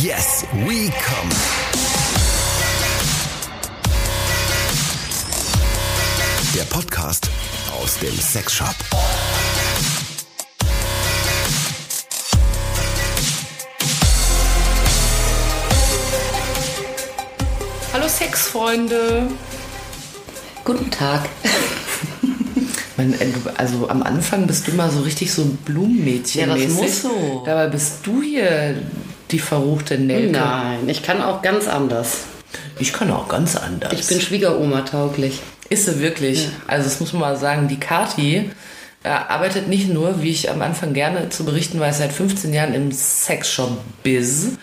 Yes, we come. Der Podcast aus dem Sexshop. Hallo Sexfreunde. Guten Tag. Äh, also am Anfang bist du immer so richtig so ein Blumenmädchen. Ja, das muss so. Dabei bist du hier die verruchte Nelke. Nein, ich kann auch ganz anders. Ich kann auch ganz anders. Ich bin Schwiegeroma tauglich. Ist sie wirklich. Also das muss man mal sagen, die Kati äh, arbeitet nicht nur, wie ich am Anfang gerne zu berichten weiß, seit 15 Jahren im Sexshop-Biz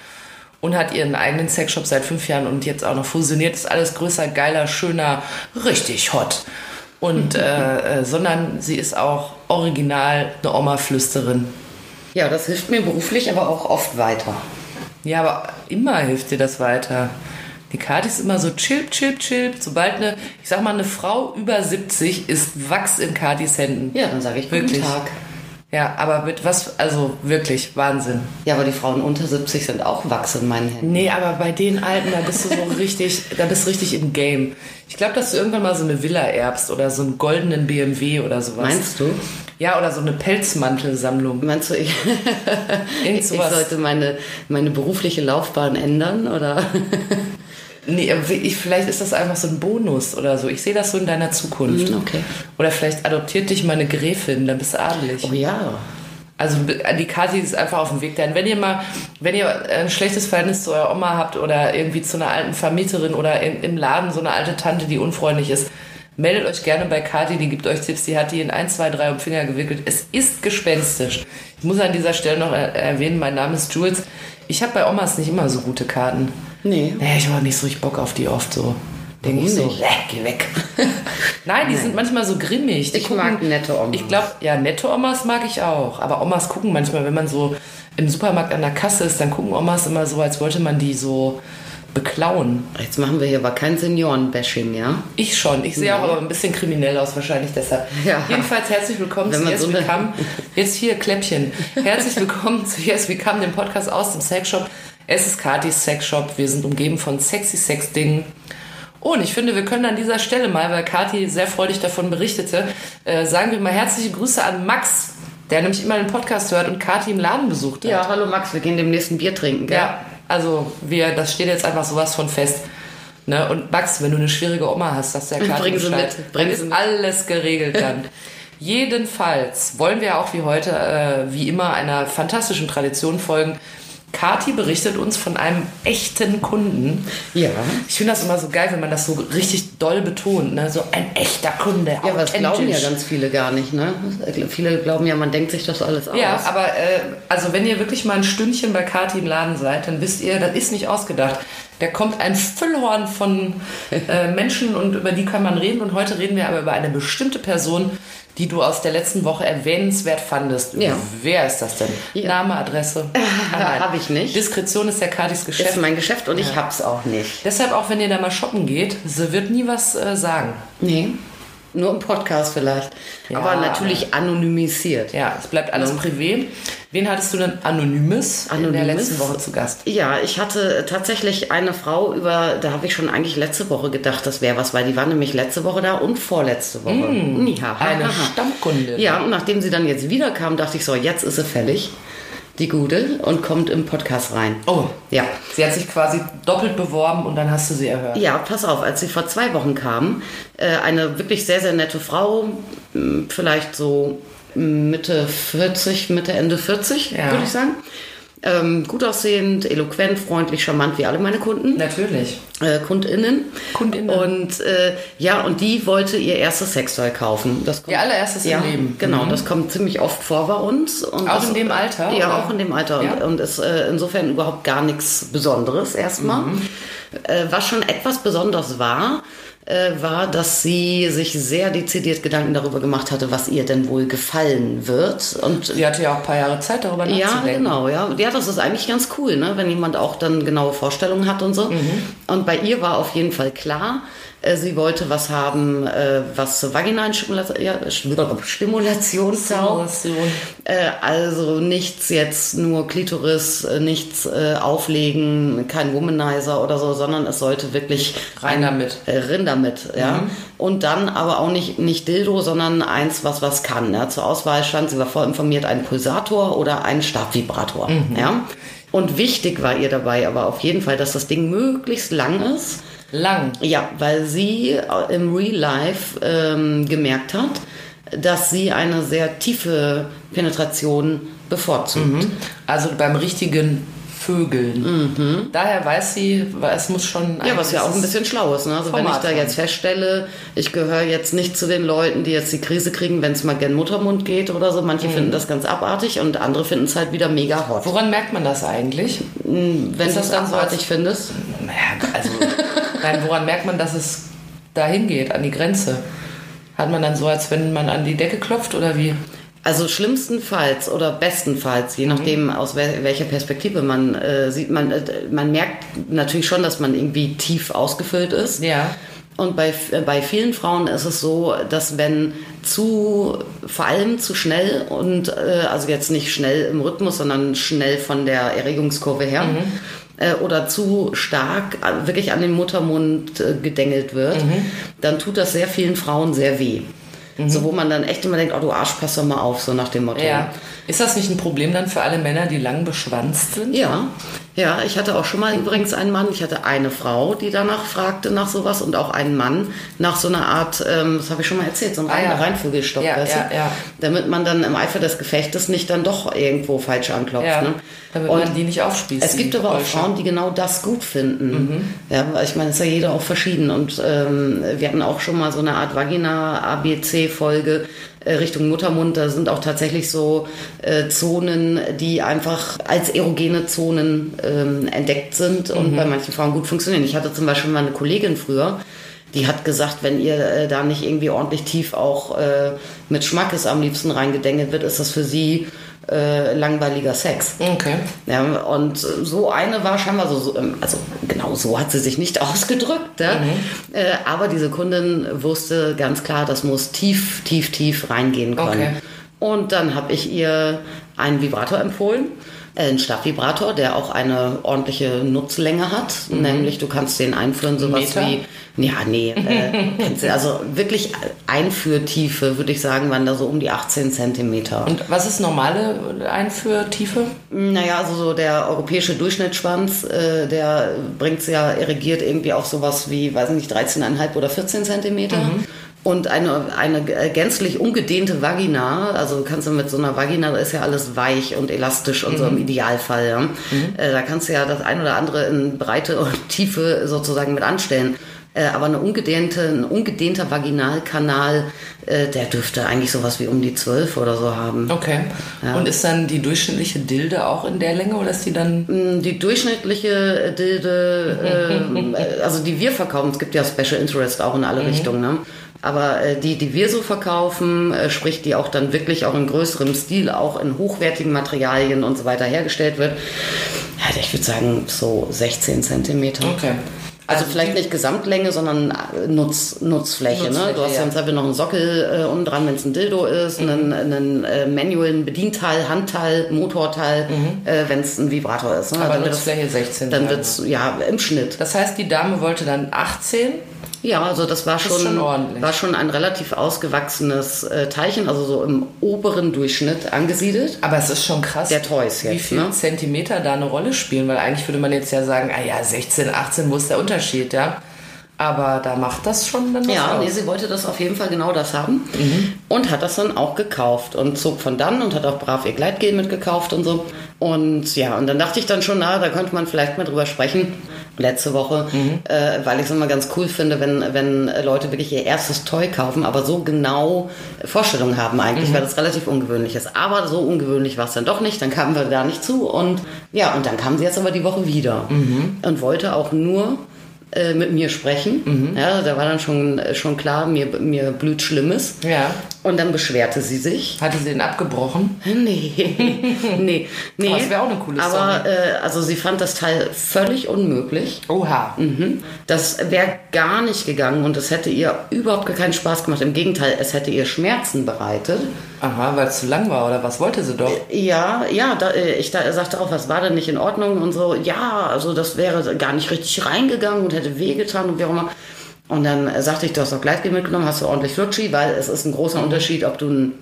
und hat ihren eigenen Sexshop seit fünf Jahren und jetzt auch noch fusioniert. Ist alles größer, geiler, schöner, richtig hot. Und äh, äh, sondern sie ist auch original eine Oma-Flüsterin. Ja, das hilft mir beruflich, aber auch oft weiter. Ja, aber immer hilft dir das weiter. Die Kati ist immer so chilp, chilp, chilp. Sobald eine, ich sag mal, eine Frau über 70 ist Wachs in Katis Händen. Ja, dann sage ich Wirklich. guten Tag. Ja, aber mit was, also wirklich Wahnsinn. Ja, aber die Frauen unter 70 sind auch Wachs in meinen Händen. Nee, aber bei den Alten, da bist du so richtig, da bist du richtig im Game. Ich glaube, dass du irgendwann mal so eine Villa erbst oder so einen goldenen BMW oder sowas. Meinst du? Ja, oder so eine Pelzmantelsammlung. Meinst du, ich, ich sollte meine, meine berufliche Laufbahn ändern? Oder? Nee, ich, vielleicht ist das einfach so ein Bonus oder so. Ich sehe das so in deiner Zukunft. Mhm, okay. Oder vielleicht adoptiert dich mal eine Gräfin, dann bist du adelig. Oh ja. Also die Kathi ist einfach auf dem Weg dahin. Wenn ihr mal, wenn ihr ein schlechtes Verhältnis zu eurer Oma habt oder irgendwie zu einer alten Vermieterin oder in, im Laden so eine alte Tante, die unfreundlich ist, meldet euch gerne bei Kathi, die gibt euch Tipps. Die hat die in 1, 2, 3 um den Finger gewickelt. Es ist gespenstisch. Ich muss an dieser Stelle noch er- erwähnen, mein Name ist Jules. Ich habe bei Omas nicht immer so gute Karten. Nee. Naja, ich habe auch nicht so richtig Bock auf die oft so. Denke ich so, nicht? äh, geh weg. Nein, die sind manchmal so grimmig. Die Ich mag nette Omas. Ich glaube, ja, nette Omas mag ich auch. Aber Omas gucken manchmal, wenn man so im Supermarkt an der Kasse ist, dann gucken Omas immer so, als wollte man die so beklauen. Jetzt machen wir hier aber kein Senioren-Bashing, ja? Ich schon. Ich sehe auch aber ein bisschen kriminell aus, wahrscheinlich deshalb. Ja. Jedenfalls herzlich willkommen zu Yes so We Come. Jetzt hier Kläppchen. Herzlich willkommen zu Yes We Come, dem Podcast aus dem Sexshop. Es ist Katis Sexshop. Wir sind umgeben von sexy Sex-Dingen. Und ich finde, wir können an dieser Stelle mal, weil Kathi sehr freudig davon berichtete, äh, sagen wir mal herzliche Grüße an Max, der nämlich immer den Podcast hört und Kathi im Laden besucht hat. Ja, hallo Max, wir gehen demnächst ein Bier trinken, gell? Ja, also wir, das steht jetzt einfach sowas von fest. Ne? Und Max, wenn du eine schwierige Oma hast, sagst du ja Kathi Bring sie mit, bring ist mit. alles geregelt dann. Jedenfalls wollen wir auch wie heute, äh, wie immer, einer fantastischen Tradition folgen. Kati berichtet uns von einem echten Kunden. Ja. Ich finde das immer so geil, wenn man das so richtig doll betont. Ne? So ein echter Kunde. Ja, aber das glauben ja ganz viele gar nicht, ne? Viele glauben ja, man denkt sich das alles aus. Ja, aber äh, also wenn ihr wirklich mal ein Stündchen bei Kati im Laden seid, dann wisst ihr, das ist nicht ausgedacht. Da kommt ein Füllhorn von äh, Menschen und über die kann man reden. Und heute reden wir aber über eine bestimmte Person, die du aus der letzten Woche erwähnenswert fandest. Ja. Wer ist das denn? Ja. Name, Adresse? Ah, nein. hab ich nicht. Diskretion ist ja Katis Geschäft. ist mein Geschäft und ich hab's auch nicht. Deshalb auch, wenn ihr da mal shoppen geht, sie wird nie was äh, sagen. Nee. Nur im Podcast vielleicht. Ja. Aber natürlich anonymisiert. Ja, es bleibt alles privat. Wen hattest du denn Anonymes, in der Anonymes? letzten Woche zu Gast? Ja, ich hatte tatsächlich eine Frau über, da habe ich schon eigentlich letzte Woche gedacht, das wäre was, weil die war nämlich letzte Woche da und vorletzte Woche. ja, Eine haha. Stammkundin. Ja, und nachdem sie dann jetzt wiederkam, dachte ich so, jetzt ist sie fällig, die Gute, und kommt im Podcast rein. Oh, Ja. Sie hat sich quasi doppelt beworben und dann hast du sie erhört. Ja, pass auf, als sie vor zwei Wochen kam, äh, eine wirklich sehr, sehr nette Frau, vielleicht so Mitte 40, Mitte, Ende 40, Ja. würde ich sagen. Ähm, gut aussehend, eloquent, freundlich, charmant, wie alle meine Kunden. Natürlich. Äh, KundInnen. KundInnen. Und äh, ja, und die wollte ihr erstes Sextoy kaufen. Das kommt, Ihr allererstes im ja, Leben. Genau, Mhm. das kommt ziemlich oft vor bei uns. Und Auch das, in dem Alter, Ja, oder? auch in dem Alter. Ja. Und, und ist äh, insofern überhaupt gar nichts Besonderes erstmal. Mhm. Äh, was schon etwas Besonderes war, äh, war, dass sie sich sehr dezidiert Gedanken darüber gemacht hatte, was ihr denn wohl gefallen wird. Und Sie hatte ja auch ein paar Jahre Zeit, darüber ja, nachzudenken. genau, ja. Ja, das ist eigentlich ganz cool, ne? wenn jemand auch dann genaue Vorstellungen hat und so. Und bei ihr war auf jeden Fall klar, Sie wollte was haben, äh, was zur vaginalen Stimulation, ja, Stimulation taugt. Äh, Also nichts jetzt nur Klitoris, äh, nichts äh, auflegen, kein Womanizer oder so, sondern es sollte wirklich Rein damit. äh, Rind damit, ja. Und dann aber auch nicht, nicht Dildo, sondern eins, was was kann. Ja. Zur Auswahl stand, sie war voll informiert, ein Pulsator oder ein Stabvibrator. Ja. Und wichtig war ihr dabei aber auf jeden Fall, dass das Ding möglichst lang ist. Lang. Ja, weil sie äh, im Real Life ähm, gemerkt hat, dass sie eine sehr tiefe Penetration bevorzugt. Also beim richtigen Vögeln. Daher weiß sie, es muss schon. Mhm. Ja, was ja auch ein bisschen schlau ist. Ne? Also wenn ich da jetzt feststelle, ich gehöre jetzt nicht zu den Leuten, die jetzt die Krise kriegen, wenn es mal gern Muttermund geht oder so. Manche finden das ganz abartig und andere finden es halt wieder mega hot. Woran merkt man das eigentlich? Wenn du das als- abartig findest. Naja, also, nein, woran merkt man, dass es dahin geht, an die Grenze? Hat man dann so, als wenn man an die Decke klopft oder wie? Also schlimmstenfalls oder bestenfalls, je nachdem aus wel welcher Perspektive man äh, sieht, man, äh, man merkt natürlich schon, dass man irgendwie tief ausgefüllt ist. Ja. Und bei, äh, bei vielen Frauen ist es so, dass wenn zu, vor allem zu schnell und äh, also jetzt nicht schnell im Rhythmus, sondern schnell von der Erregungskurve her äh, oder zu stark äh, wirklich an den Muttermund äh, gedengelt wird, dann tut das sehr vielen Frauen sehr weh. So, wo man dann echt immer denkt, oh du Arsch, pass doch mal auf, so nach dem Motto. Ja. Ist das nicht ein Problem dann für alle Männer, die lang beschwanzt sind? Ja, ja, ich hatte auch schon mal übrigens einen Mann, ich hatte eine Frau, die danach fragte nach sowas und auch einen Mann nach so einer Art, ähm, das habe ich schon mal erzählt, so ein Ah, ja. Reinvögelstock, Ja, weißt ja, ja. damit man dann im Eifer des Gefechtes nicht dann doch irgendwo falsch anklopft. Ja, Ne? damit Und man die nicht aufspießt. es gibt aber auch. Frauen, die genau das gut finden. Mhm. Ja, ich meine, es ist ja jeder auch verschieden. Und ähm, wir hatten auch schon mal so eine Art Vagina-ABC-Folge Richtung Muttermund. Da sind auch tatsächlich so äh, Zonen, die einfach als erogene Zonen ähm, entdeckt sind Mhm. und bei manchen Frauen gut funktionieren. Ich hatte zum Beispiel mal eine Kollegin früher, die hat gesagt, wenn ihr äh, da nicht irgendwie ordentlich tief auch äh, mit Schmackes am liebsten reingedengelt wird, ist das für sie äh, langweiliger Sex. Okay. Ja, und so eine war scheinbar so, so ähm, also genau so hat sie sich nicht ausgedrückt, ja? äh, aber diese Kundin wusste ganz klar, das muss tief, tief, tief reingehen können. Okay. Und dann habe ich ihr einen Vibrator empfohlen, einen Stabvibrator, der auch eine ordentliche Nutzlänge hat, nämlich du kannst den einführen, sowas Meter? wie ja, nee, äh, also wirklich Einführtiefe, würde ich sagen, waren da so um die 18 Zentimeter. Und was ist normale Einführtiefe? Naja, also so der europäische Durchschnittsschwanz, äh, der bringt ja erigiert irgendwie auf sowas wie, weiß nicht, 13,5 oder 14 Zentimeter. Und eine, eine gänzlich ungedehnte Vagina, also kannst du mit so einer Vagina, da ist ja alles weich und elastisch und so im Idealfall. Ja. Äh, da kannst du ja das ein oder andere in Breite und Tiefe sozusagen mit anstellen. Äh, aber eine ungedehnte, ein ungedehnter Vaginalkanal, äh, der dürfte eigentlich sowas wie um die 12 oder so haben. Okay. Und ist dann die durchschnittliche Dilde auch in der Länge oder ist die dann. Die durchschnittliche Dilde, ähm, äh, also die wir verkaufen, es gibt ja Special Interest auch in alle Richtungen, ne? Aber äh, die, die wir so verkaufen, äh, sprich die auch dann wirklich auch in größerem Stil, auch in hochwertigen Materialien und so weiter hergestellt wird, ja, ich würde sagen so 16 Zentimeter. Okay. Also vielleicht nicht Gesamtlänge, sondern äh, Nutz, Nutzfläche. ne? Nutzfläche, Du hast ja. im Zweifel noch einen Sockel äh, unten dran, wenn es ein Dildo ist, einen, einen äh, manuellen Bedienteil, Handteil, Motorteil, äh, wenn es ein Vibrator ist. Ne? Aber dann Nutzfläche 16. dann wird es, ja, im Schnitt. Das heißt, die Dame wollte dann 18. Ja, also das war schon, ist schon war schon ein relativ ausgewachsenes äh, Teilchen, also so im oberen Durchschnitt angesiedelt. Aber es ist schon krass, Der Toys wie jetzt, viel ne? Zentimeter da eine Rolle spielen, weil eigentlich würde man jetzt ja sagen, ah ja, 16, 18, wo ist der Unterschied, ja? Aber da macht das schon dann was Ja, aus. nee, sie wollte das auf jeden Fall genau das haben und hat das dann auch gekauft und zog von dann und hat auch brav ihr Gleitgel mitgekauft und so. Und ja, und dann dachte ich dann schon, na, da könnte man vielleicht mal drüber sprechen. Letzte Woche, äh, weil ich es immer ganz cool finde, wenn, wenn Leute wirklich ihr erstes Toy kaufen, aber so genau Vorstellungen haben eigentlich, weil das relativ ungewöhnlich ist. Aber so ungewöhnlich war es dann doch nicht, dann kamen wir da nicht zu und ja, und dann kam sie jetzt aber die Woche wieder und wollte auch nur äh, mit mir sprechen. Ja, da war dann schon, schon klar, mir, mir blüht Schlimmes. Ja. Und dann beschwerte sie sich. Hatte sie den abgebrochen? Nee, nee, nee. Aber das wäre auch eine coole Aber Story. äh, also sie fand das Teil völlig unmöglich. Oha. Mhm. Das wäre gar nicht gegangen und es hätte ihr überhaupt keinen Spaß gemacht. Im Gegenteil, es hätte ihr Schmerzen bereitet. Aha, weil es zu lang war oder was wollte sie doch? Ja, ja, da, äh, ich da, sagte auch, was war denn nicht in Ordnung und so. Ja, also das wäre gar nicht richtig reingegangen und hätte wehgetan und wie auch immer. Und dann äh, sagte ich, du hast doch Gleitgel mitgenommen, hast du ordentlich Flutschi, weil es ist ein großer Unterschied, ob du einen,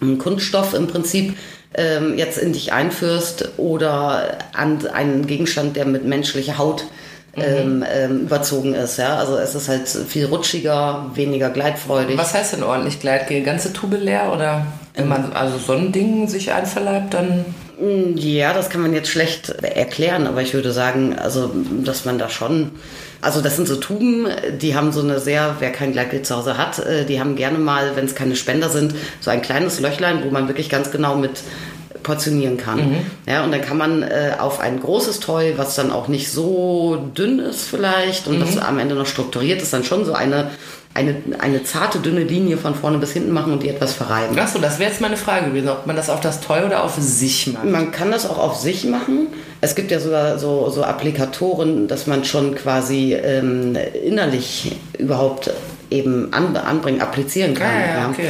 einen Kunststoff im Prinzip ähm, jetzt in dich einführst oder an einen Gegenstand, der mit menschlicher Haut ähm, ähm, überzogen ist. Ja? Also es ist halt viel rutschiger, weniger gleitfreudig. Was heißt denn ordentlich Gleitgel? Ganze Tube leer oder wenn man also so ein Ding sich einverleibt, dann Ja, das kann man jetzt schlecht erklären, aber ich würde sagen, also, dass man da schon, also das sind so Tuben, die haben so eine sehr, wer kein Gleitgel zu Hause hat, äh, die haben gerne mal, wenn es keine Spender sind, so ein kleines Löchlein, wo man wirklich ganz genau mit portionieren kann. Ja, und dann kann man äh, auf ein großes Toy, was dann auch nicht so dünn ist vielleicht und das am Ende noch strukturiert ist, dann schon so eine, eine, eine zarte, dünne Linie von vorne bis hinten machen und die etwas verreiben. Achso, das wäre jetzt meine Frage gewesen, ob man das auf das Toy oder auf sich macht. Man kann das auch auf sich machen. Es gibt ja sogar so, so Applikatoren, dass man schon quasi ähm, innerlich überhaupt eben an, anbringen, applizieren kann. Ah, ja, okay.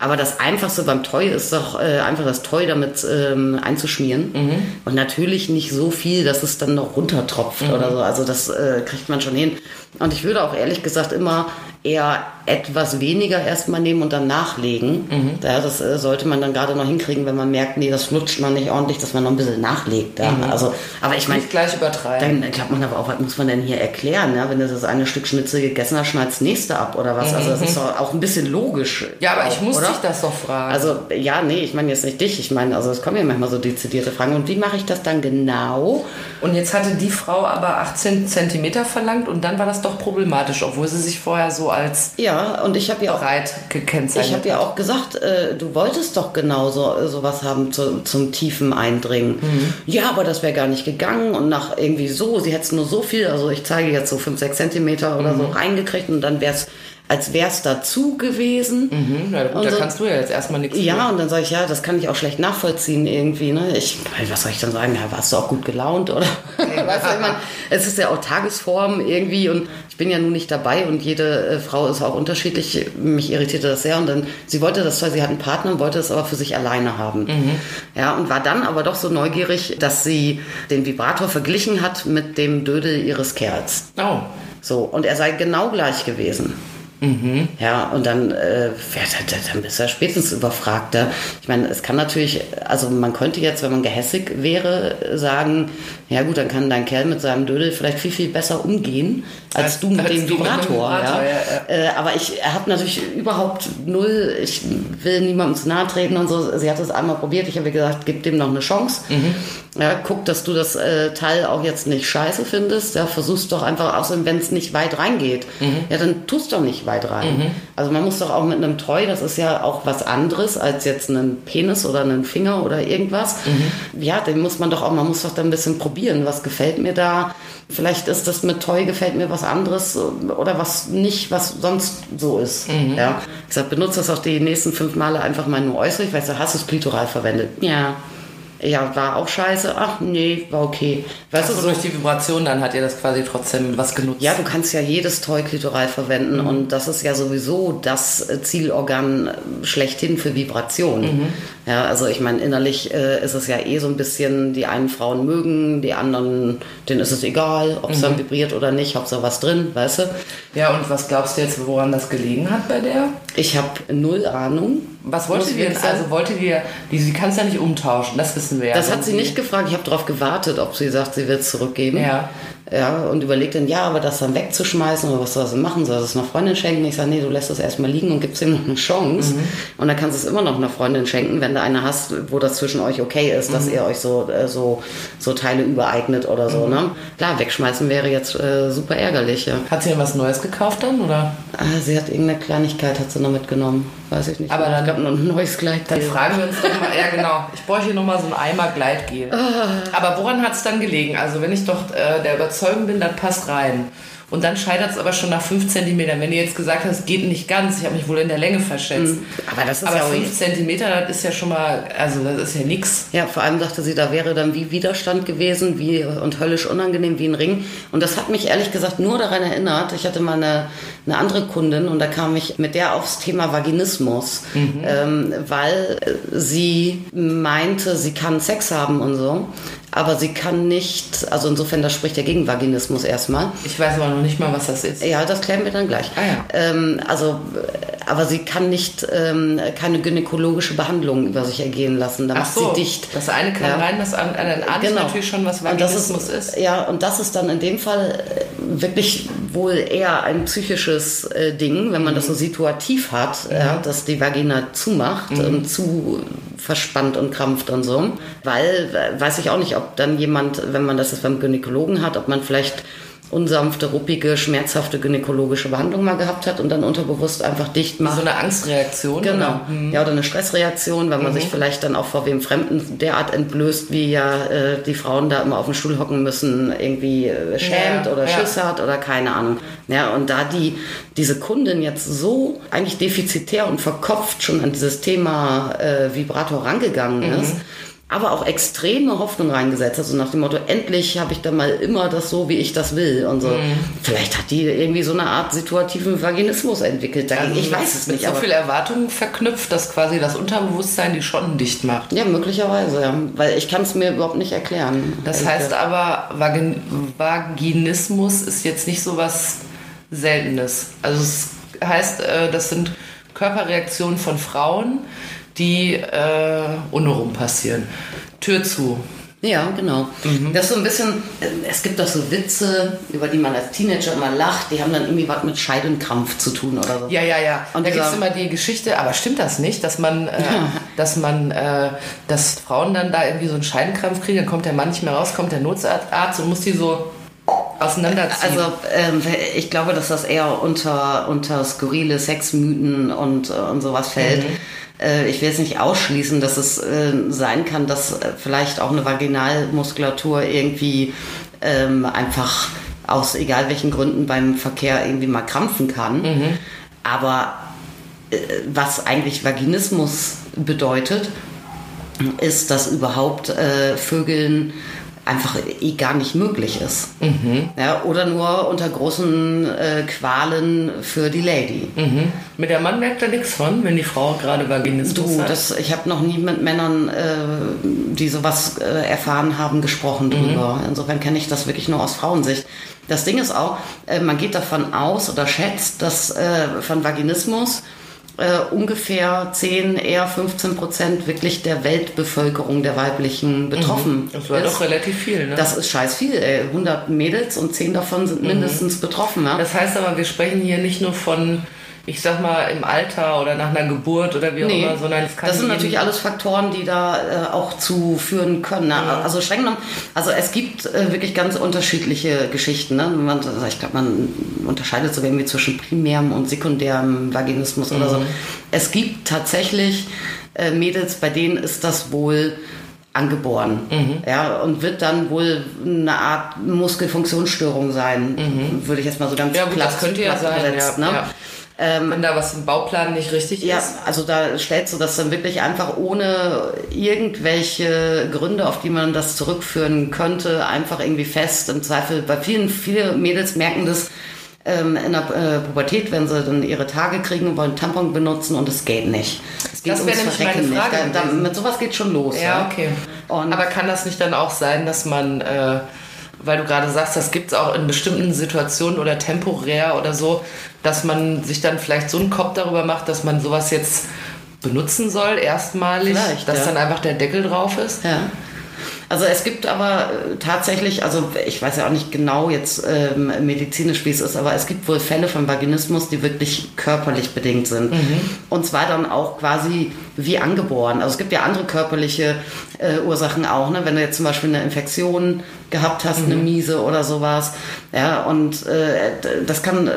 Aber das Einfachste beim Toy ist doch äh, einfach das Toy damit ähm, einzuschmieren. Mhm. Und natürlich nicht so viel, dass es dann noch runtertropft Mhm. oder so. Also das äh, kriegt man schon hin. Und ich würde auch ehrlich gesagt immer eher etwas weniger erstmal nehmen und dann nachlegen. Mhm. Ja, das äh, sollte man dann gerade noch hinkriegen, wenn man merkt, nee, das flutscht noch nicht ordentlich, dass man noch ein bisschen nachlegt. Ja? Also, aber ich meine, Nicht gleich übertreiben. dann glaubt man aber auch, was muss man denn hier erklären? Ja? Wenn du das eine Stück Schnitzel gegessen hast, schneidest das nächste ab oder was? Also das ist doch auch ein bisschen logisch. Ja, aber ich auch, muss oder? dich das doch fragen. Also, ja, nee, ich meine jetzt nicht dich. Ich meine, also es kommen ja manchmal so dezidierte Fragen. Und wie mache ich das dann genau? und jetzt hatte die Frau aber 18 Zentimeter verlangt und dann war das doch problematisch, obwohl sie sich vorher so als Ja, und ich habe ja auch bereit gekennzeichnet Ich habe ja auch gesagt, äh, du wolltest doch genau so äh, sowas haben zu, zum tiefen Eindringen. Ja, aber das wäre gar nicht gegangen und nach irgendwie so, sie hätte es nur so viel, also ich zeige jetzt so 5, 6 Zentimeter oder so reingekriegt und dann wäre es, als wäre es dazu gewesen. Mhm, na gut, Und da so- kannst du ja jetzt erstmal nichts Ja, für. und dann sage ich, ja, das kann ich auch schlecht nachvollziehen irgendwie. Ne? Ich, was soll ich dann sagen? Ja, warst du auch gut gelaunt oder? weißt du, ich meine, es ist ja auch Tagesform irgendwie und ich bin ja nun nicht dabei und jede äh, Frau ist auch unterschiedlich. Mich irritierte das sehr und dann, sie wollte das zwar, sie hat einen Partner und wollte es aber für sich alleine haben. Ja, und war dann aber doch so neugierig, dass sie den Vibrator verglichen hat mit dem Dödel ihres Kerls. Oh. So, und er sei genau gleich gewesen. Ja, und dann, äh, ja, dann, dann bist du ja spätestens überfragt. Ja. Ich meine, es kann natürlich, also man könnte jetzt, wenn man gehässig wäre, sagen, ja gut, dann kann dein Kerl mit seinem Dödel vielleicht viel, viel besser umgehen, als, Als- du mit als dem Vibrator. Vibrator, ja. Äh, aber ich habe natürlich überhaupt null, ich will niemandem zu nahe treten und so. Sie hat es einmal probiert, ich habe gesagt, gib dem noch eine Chance. Ja, guck, dass du das äh, Teil auch jetzt nicht scheiße findest. Ja, versuch's doch einfach, außerdem, wenn es nicht weit reingeht, ja, dann tust doch nicht weit rein. Also man muss doch auch mit einem Toy, das ist ja auch was anderes als jetzt einen Penis oder einen Finger oder irgendwas. Ja, den muss man doch auch, man muss doch dann ein bisschen probieren, was gefällt mir da. Vielleicht ist das mit Toy gefällt mir was anderes oder was nicht, was sonst so ist. Ja. Ich sag, benutze das auch die nächsten fünf Male einfach mal nur äußerlich, weil du hast es klitoral verwendet. Ja. Ja, war auch scheiße. Ach nee, war okay. Weißt Also du, so durch die Vibration dann hat ihr das quasi trotzdem was genutzt. ja, du kannst ja jedes Toy klitoral verwenden und das ist ja sowieso das Zielorgan schlechthin für Vibration. Ja, also ich meine, innerlich äh, ist es ja eh so ein bisschen, die einen Frauen mögen, die anderen, denen ist es egal, ob es dann vibriert oder nicht, Hauptsache was drin, weißt du? Ja, und was glaubst du jetzt, woran das gelegen hat bei der? Ich habe null Ahnung. Was wollte die sagen. Also wollte die, die sie kann es ja nicht umtauschen, das wissen wir ja. Das hat sie nicht gefragt. Ich habe darauf gewartet, ob sie sagt, sie wird es zurückgeben. Ja. Ja, und überlegt dann, ja, aber das dann wegzuschmeißen oder was soll sie machen? Soll es einer Freundin schenken? Ich sage, nee, du lässt es erstmal liegen und gibst ihm noch eine Chance. Mhm. Und dann kannst du es immer noch einer Freundin schenken, wenn du eine hast, wo das zwischen euch okay ist, Mhm. dass ihr euch so, äh, so, so Teile übereignet oder so. Mhm. Ne? Klar, wegschmeißen wäre jetzt äh, super ärgerlich. Ja. Hat sie denn was Neues gekauft dann, oder? Ah, sie hat irgendeine Kleinigkeit hat sie noch mitgenommen. Weiß ich nicht. Aber dann- ich glaube, noch ein neues Kleid. Dann fragen wir uns doch mal, ja genau, ich bräuchte hier nochmal so einen Eimer Gleitgel. Aber woran hat es dann gelegen? Also wenn ich doch äh, der Überzeugung bin, das passt rein. Und dann scheitert es aber schon nach 5 cm. Wenn du jetzt gesagt hast, geht nicht ganz, ich habe mich wohl in der Länge verschätzt. Mhm. Aber das ist aber ja 5 cm, das ist ja schon mal, also das ist ja nichts. Ja, vor allem sagte sie, da wäre dann wie Widerstand gewesen wie, und höllisch unangenehm wie ein Ring. Und das hat mich ehrlich gesagt nur daran erinnert, ich hatte mal eine, eine andere Kundin und da kam ich mit der aufs Thema Vaginismus, mhm. ähm, weil sie meinte, sie kann Sex haben und so aber sie kann nicht, also insofern, das spricht ja gegen Vaginismus erstmal. Ich weiß aber noch nicht mal, was das ist. Ja, das klären wir dann gleich. Ah, ja. ähm, also, aber sie kann nicht ähm, keine gynäkologische Behandlung über sich ergehen lassen. Da Ach macht so, sie dicht. Das eine kann Ja. rein, das andere dann ahnt Genau. natürlich schon, was Vaginismus ist. Ja, und das ist dann in dem Fall äh, wirklich wohl eher ein psychisches äh, Ding, wenn man das so situativ hat, ja, dass die Vagina zumacht und zu verspannt und krampft und so. Weil, äh, weiß ich auch nicht, ob dann jemand, wenn man das jetzt beim Gynäkologen hat, ob man vielleicht unsanfte, ruppige, schmerzhafte gynäkologische Behandlung mal gehabt hat und dann unterbewusst einfach dicht macht. So eine Angstreaktion. Genau. Oder? Mhm. Ja, oder eine Stressreaktion, weil man sich vielleicht dann auch vor wem Fremden derart entblößt, wie ja äh, die Frauen da immer auf dem Stuhl hocken müssen, irgendwie äh, schämt Ja, oder ja. Schiss hat oder keine Ahnung. Ja, und da die, diese Kundin jetzt so eigentlich defizitär und verkopft schon an dieses Thema äh, Vibrator rangegangen Mhm. ist, aber auch extreme Hoffnung reingesetzt. Also nach dem Motto, endlich habe ich dann mal immer das so, wie ich das will. Und so. Mhm. Vielleicht hat die irgendwie so eine Art situativen Vaginismus entwickelt. Dagegen. ich weiß es mit nicht. so aber viel Erwartungen verknüpft, dass quasi das Unterbewusstsein die Schotten dicht macht. Ja, möglicherweise, ja. Weil ich kann es mir überhaupt nicht erklären. Das heißt aber, Vagin Vaginismus ist jetzt nicht so was Seltenes. Also es heißt, äh, das sind Körperreaktionen von Frauen, die äh, untenrum passieren. Tür zu. Ja, genau. Mhm. Das ist so ein bisschen, äh, es gibt doch so Witze, über die man als Teenager immer lacht, die haben dann irgendwie was mit Scheidenkrampf zu tun oder so. Ja, ja, ja. Und da gibt es immer die Geschichte, aber stimmt das nicht, dass man, äh, dass man, äh, dass Frauen dann da irgendwie so einen Scheidenkrampf kriegen, dann kommt der Mann nicht mehr raus, kommt der Notarzt und muss die so auseinanderziehen. Also ähm, ich glaube, dass das eher unter, unter skurrile Sexmythen und, äh, und sowas fällt. Mhm. Äh, ich will jetzt nicht ausschließen, dass es äh, sein kann, dass äh, vielleicht auch eine Vaginalmuskulatur irgendwie ähm, einfach aus egal welchen Gründen beim Verkehr irgendwie mal krampfen kann. Mhm. Aber äh, was eigentlich Vaginismus bedeutet, ist, dass überhaupt äh, Vögeln einfach eh gar nicht möglich ist. Ja, oder nur unter großen äh, Qualen für die Lady. Mhm. Mit der Mann merkt da nichts von, wenn die Frau gerade Vaginismus Du, hat. das, ich habe noch nie mit Männern, äh, die sowas äh, erfahren haben, gesprochen drüber. Insofern kenne ich das wirklich nur aus Frauensicht. Das Ding ist auch, äh, man geht davon aus oder schätzt, dass äh, von Vaginismus äh, ungefähr 10, eher 15 Prozent wirklich der Weltbevölkerung der weiblichen betroffen das war ist. doch relativ viel, ne? Das ist scheiß viel, ey. 100 Mädels und 10 davon sind mindestens betroffen. Ja? Das heißt aber, wir sprechen hier nicht nur von, ich sag mal, im Alter oder nach einer Geburt oder wie auch Nee, immer, sondern es kann das sind natürlich alles Faktoren, die da äh, auch zu führen können. Ne? Also streng genommen, also es gibt äh, wirklich ganz unterschiedliche Geschichten. Ne? Man, also ich glaube, man unterscheidet sogar irgendwie zwischen primärem und sekundärem Vaginismus oder so. Es gibt tatsächlich äh, Mädels, bei denen ist das wohl angeboren. Ja, und wird dann wohl eine Art Muskelfunktionsstörung sein, würde ich jetzt mal so ganz Ja, gut, das könnte ja platt sein, gesetzt, ja, ne? ja. Wenn da was im Bauplan nicht richtig Ja, ist. also da stellst du das dann wirklich einfach ohne irgendwelche Gründe, auf die man das zurückführen könnte, einfach irgendwie fest. Im Zweifel, bei vielen, viele Mädels merken das ähm, in der äh, Pubertät, wenn sie dann ihre Tage kriegen, wollen Tampon benutzen und es geht nicht. Es geht Das wäre nämlich meine Frage. Da, da, mit sowas geht schon los. Ja, okay. Und Aber kann das nicht dann auch sein, dass man, äh, weil du gerade sagst, das gibt es auch in bestimmten Situationen oder temporär oder so, dass man sich dann vielleicht so einen Kopf darüber macht, dass man sowas jetzt benutzen soll, erstmalig, Vielleicht, dass ja. dann einfach der Deckel drauf ist? Ja. Also es gibt aber äh, tatsächlich, also ich weiß ja auch nicht genau jetzt ähm, medizinisch, wie es ist, aber es gibt wohl Fälle von Vaginismus, die wirklich körperlich bedingt sind. Und zwar dann auch quasi wie angeboren. Also es gibt ja andere körperliche äh, Ursachen auch, ne? wenn du jetzt zum Beispiel eine Infektion gehabt hast, eine Miese oder sowas. Ja, und äh, das kann, äh,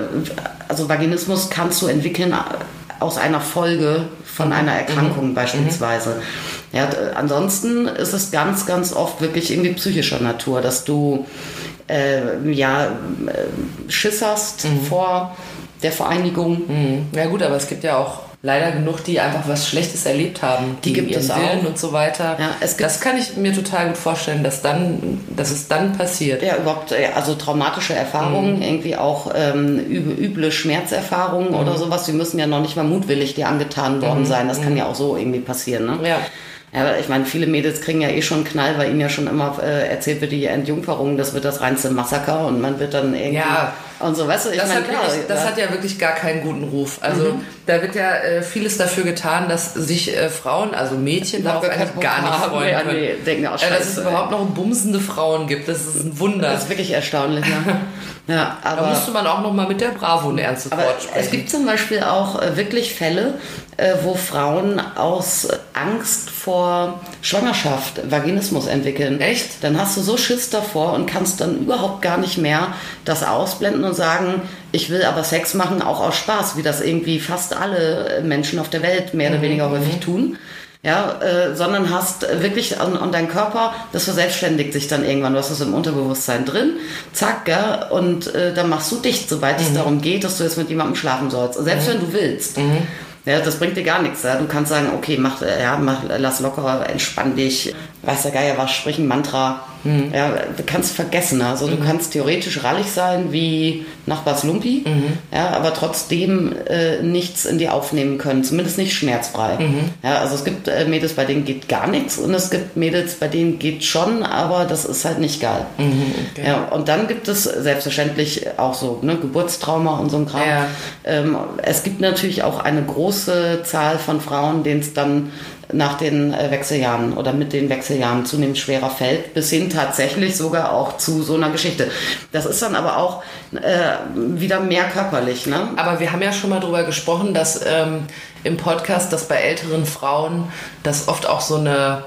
also Vaginismus kannst du entwickeln äh, aus einer Folge von einer Erkrankung beispielsweise. Ja, d- ansonsten ist es ganz, ganz oft wirklich irgendwie psychischer Natur, dass du äh, ja, äh, Schiss hast Mhm. vor der Vereinigung. Ja gut, aber es gibt ja auch leider genug, die einfach was Schlechtes erlebt haben. Die gibt es Willen auch. und so weiter. Ja, das kann ich mir total gut vorstellen, dass, dann, dass es dann passiert. Ja, überhaupt, äh, also traumatische Erfahrungen, Mhm. irgendwie auch ähm, üble, Schmerzerfahrungen Mhm. oder sowas, die müssen ja noch nicht mal mutwillig dir angetan worden sein. Das kann ja auch so irgendwie passieren, ne? Ja. Ja, ich meine, viele Mädels kriegen ja eh schon einen Knall, weil ihnen ja schon immer äh, erzählt wird, die Entjungferung, das wird das reinste Massaker und man wird dann irgendwie Ja. und so, weißt du, ich Das, meine, hat, klar, wirklich, das ja. Mhm. hat ja wirklich gar keinen guten Ruf. Also da wird ja äh, vieles dafür getan, dass sich äh, Frauen, also Mädchen, darauf eigentlich gar nicht freuen Ja, können. nee, denken auch, äh, dass es scheiße, überhaupt noch bumsende Frauen gibt, das ist ein Wunder. das ist wirklich erstaunlich, ja. ja Da aber musste man auch noch mal mit der Bravo ein ernstes Wort sprechen. es gibt zum Beispiel auch äh, wirklich Fälle, wo Frauen aus Angst vor Schwangerschaft Vaginismus entwickeln. Echt? Dann hast du so Schiss davor und kannst dann überhaupt gar nicht mehr das ausblenden und sagen, ich will aber Sex machen, auch aus Spaß, wie das irgendwie fast alle äh, Menschen auf der Welt mehr oder weniger häufig tun. Ja, äh, sondern hast wirklich, und, und dein Körper, das verselbstständigt sich dann irgendwann, du hast es im Unterbewusstsein drin, zack, ja, und äh, dann machst du dicht, sobald es darum geht, dass du jetzt mit jemandem schlafen sollst. Selbst wenn du willst. Ja, das bringt dir gar nichts. Ja. Du kannst sagen, okay, mach, ja, mach, lass locker, entspann dich, weiß der Geier was, sprich ein Mantra. Ja, du kannst vergessen. Also du kannst theoretisch rallig sein wie Nachbars Lumpi, ja, aber trotzdem äh, nichts in dir aufnehmen können, zumindest nicht schmerzfrei. Ja, also es gibt äh, Mädels, bei denen geht gar nichts und es gibt Mädels, bei denen geht schon, aber das ist halt nicht geil. Ja, und dann gibt es selbstverständlich auch so ne, Geburtstrauma und so ein Kram. Ja. Ähm, es gibt natürlich auch eine große Zahl von Frauen, denen es dann nach den äh, Wechseljahren oder mit den Wechseljahren zunehmend schwerer fällt, bis hin tatsächlich sogar auch zu so einer Geschichte. Das ist dann aber auch äh, wieder mehr körperlich. Ne? Aber wir haben ja schon mal drüber gesprochen, dass ähm, im Podcast, dass bei älteren Frauen das oft auch so eine,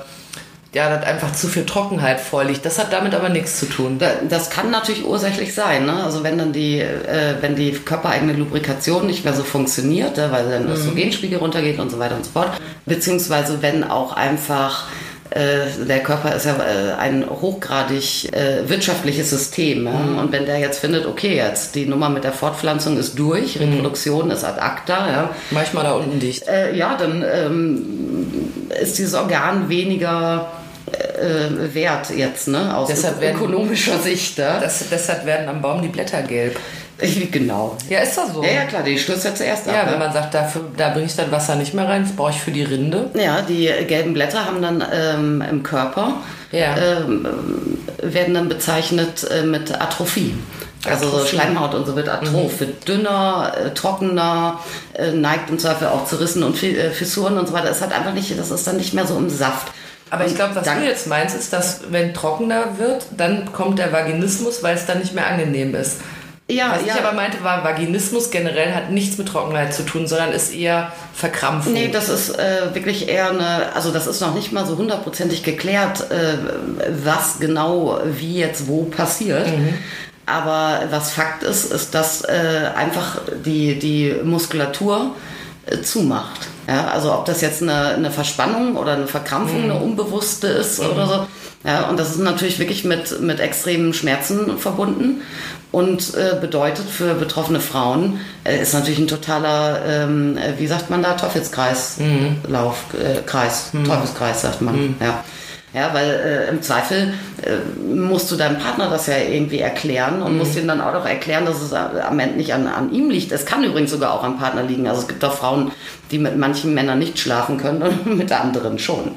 ja, dass einfach zu viel Trockenheit vorliegt. Das hat damit aber nichts zu tun. Da- Das kann natürlich ursächlich sein. Ne? Also wenn dann die, äh, wenn die körpereigene Lubrikation nicht mehr so funktioniert, äh, weil dann Mhm. das Östrogenspiegel runtergeht und so weiter und so fort, beziehungsweise wenn auch einfach äh, der Körper ist ja äh, ein hochgradig äh, wirtschaftliches System. Mhm. Und wenn der jetzt findet, okay, jetzt die Nummer mit der Fortpflanzung ist durch, Mhm. Reproduktion ist ad acta, ja, Manchmal da unten dicht. ja, dann ähm, ist dieses Organ weniger äh, wert jetzt, ne? Aus Deshalb werden- ökonomischer Sicht. Ja? Das, deshalb werden am Baum die Blätter gelb. genau. Ja, ist das so? Ja, ja, klar, die stößt ja zuerst Ja, ab. wenn man sagt, dafür, da bringe ich dann Wasser nicht mehr rein, das brauche ich für die Rinde. ja, die gelben Blätter haben dann ähm, im Körper, Ja. ähm, werden dann bezeichnet äh, mit Atrophie. Also so Atrophie. Schleimhaut und so wird atroph, wird dünner, äh, trockener, äh, neigt im Zweifel auch zu Rissen und äh, Fissuren und so weiter. Es hat einfach nicht, das ist dann nicht mehr so im Saft. Aber ich glaube, was du jetzt meinst, ist, dass wenn trockener wird, dann kommt der Vaginismus, weil es dann nicht mehr angenehm ist. Ja, Was ja. ich aber meinte, war, Vaginismus generell hat nichts mit Trockenheit zu tun, sondern ist eher Verkrampfung. Nee, das ist äh, wirklich eher eine, also das ist noch nicht mal so hundertprozentig geklärt, äh, was genau wie jetzt wo passiert. Aber was Fakt ist, ist, dass äh, einfach die, die Muskulatur äh, zumacht. Ja, also ob das jetzt eine, eine Verspannung oder eine Verkrampfung, eine unbewusste ist oder so. Ja, und das ist natürlich wirklich mit, mit extremen Schmerzen verbunden und äh, bedeutet für betroffene Frauen, äh, ist natürlich ein totaler, ähm, äh, wie sagt man da, Teufelskreislauf, äh, Kreis, Teufelskreis sagt man, ja. Ja, weil äh, im Zweifel äh, musst du deinem Partner das ja irgendwie erklären und musst ihm dann auch noch erklären, dass es am Ende nicht an, an ihm liegt. Es kann übrigens sogar auch am Partner liegen. Also es gibt auch Frauen, die mit manchen Männern nicht schlafen können und mit anderen schon.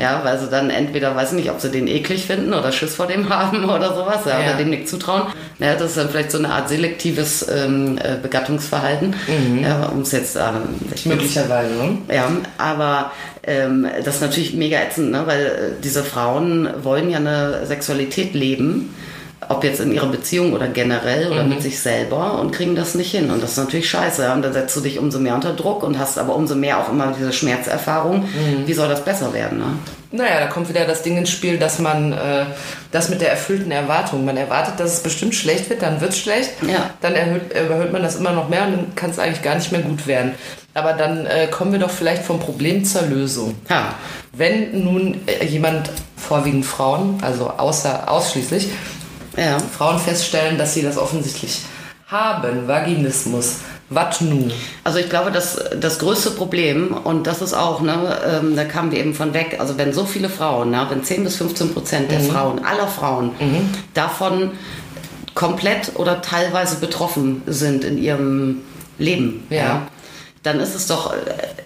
Ja, weil sie dann entweder, weiß ich nicht, ob sie den eklig finden oder Schiss vor dem haben oder sowas, ja, Ja. oder dem nicht zutrauen. Ja, das ist dann vielleicht so eine Art selektives ähm, äh, Begattungsverhalten. Ja, um es jetzt ähm, Möglicherweise. ja, aber ähm, das ist natürlich mega ätzend, ne? weil äh, diese Frauen wollen ja eine Sexualität leben, ob jetzt in ihrer Beziehung oder generell oder mit sich selber und kriegen das nicht hin. Und das ist natürlich scheiße. Und dann setzt du dich umso mehr unter Druck und hast aber umso mehr auch immer diese Schmerzerfahrung. Wie soll das besser werden? Ne? Naja, da kommt wieder das Ding ins Spiel, dass man äh, das mit der erfüllten Erwartung, man erwartet, dass es bestimmt schlecht wird, dann wird es schlecht, Ja. dann erhöht, überhöht man das immer noch mehr und dann kann es eigentlich gar nicht mehr gut werden. Aber dann äh, kommen wir doch vielleicht vom Problem zur Lösung. Ja. Wenn nun äh, jemand, vorwiegend Frauen, also außer ausschließlich, Ja. Frauen feststellen, dass sie das offensichtlich haben, Vaginismus. Was nun? Also ich glaube, dass das größte Problem, und das ist auch, ne, ähm, da kamen wir eben von weg, also wenn so viele Frauen, ne, wenn 10 bis 15 Prozent der Frauen, aller Frauen, davon komplett oder teilweise betroffen sind in ihrem Leben, Ja. Dann ist es doch äh,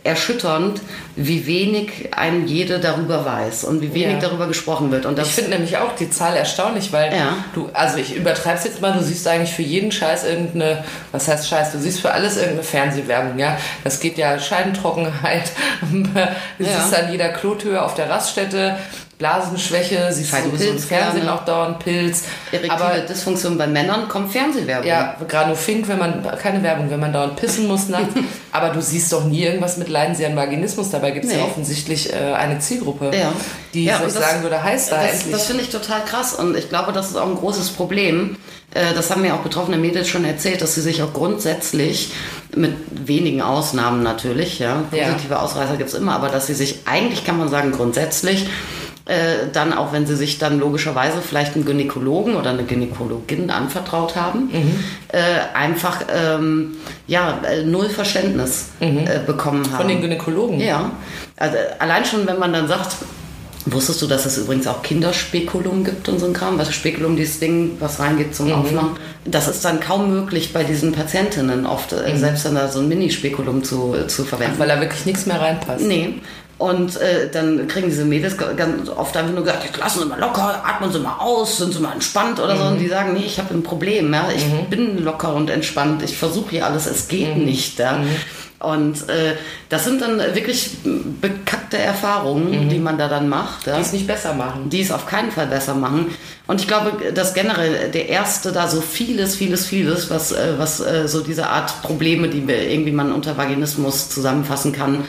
erschütternd, wie wenig ein jede darüber weiß und wie wenig Ja. darüber gesprochen wird. Und Ich finde nämlich auch die Zahl erstaunlich, weil Ja. du, also ich übertreibe es jetzt mal, du siehst eigentlich für jeden Scheiß irgendeine, was heißt Scheiß, du siehst für alles irgendeine Fernsehwerbung, ja. Das geht ja Scheidentrockenheit, du Ja. siehst an jeder Klotür auf der Raststätte, Blasenschwäche, du so im Fernsehen auch dauernd Pilz. erektile Aber Dysfunktion bei Männern kommt Fernsehwerbung. ja, Granufink, wenn man, keine Werbung, wenn man dauernd pissen muss nachts. Aber du siehst doch nie irgendwas mit Leiden Sie an Vaginismus. Dabei gibt es ja Nee. offensichtlich äh, eine Zielgruppe, Ja. die, Ja, ich das- sagen würde, heißt da Das, das finde ich total krass und ich glaube, das ist auch ein großes Problem. Äh, Das haben mir auch betroffene Mädels schon erzählt, dass sie sich auch grundsätzlich, mit wenigen Ausnahmen natürlich, ja, Ja. positive Ausreißer gibt es immer, aber dass sie sich eigentlich, kann man sagen, grundsätzlich äh, dann auch wenn sie sich dann logischerweise vielleicht einen Gynäkologen oder eine Gynäkologin anvertraut haben, Mhm. äh, einfach ähm, ja äh, null Verständnis äh, bekommen haben. Mhm. Von den Gynäkologen. Ja, also allein schon, wenn man dann sagt, wusstest du, dass es übrigens auch Kinderspekulum gibt und so ein Kram? Was Spekulum, dieses Ding, was reingeht Mhm. zum Aufmachen. Das ist dann kaum möglich bei diesen Patientinnen oft, äh, selbst dann da so ein Mini-Spekulum zu, zu verwenden. Weil da wirklich nichts mehr reinpasst. Nee. Und äh, dann kriegen diese Mädels ganz oft einfach nur gesagt, jetzt lassen Sie mal locker, atmen Sie mal aus, sind Sie mal entspannt oder so. Und die sagen, nee, ich habe ein Problem, ja, ich bin locker und entspannt, ich versuche hier alles, es geht nicht. Ja. Und äh, das sind dann wirklich bekackte Erfahrungen, die man da dann macht. Ja Die es nicht besser machen. die es auf keinen Fall besser machen. Und ich glaube, dass generell der Erste da so vieles, vieles, vieles, was, äh, was äh, so diese Art Probleme, die irgendwie man unter Vaginismus zusammenfassen kann,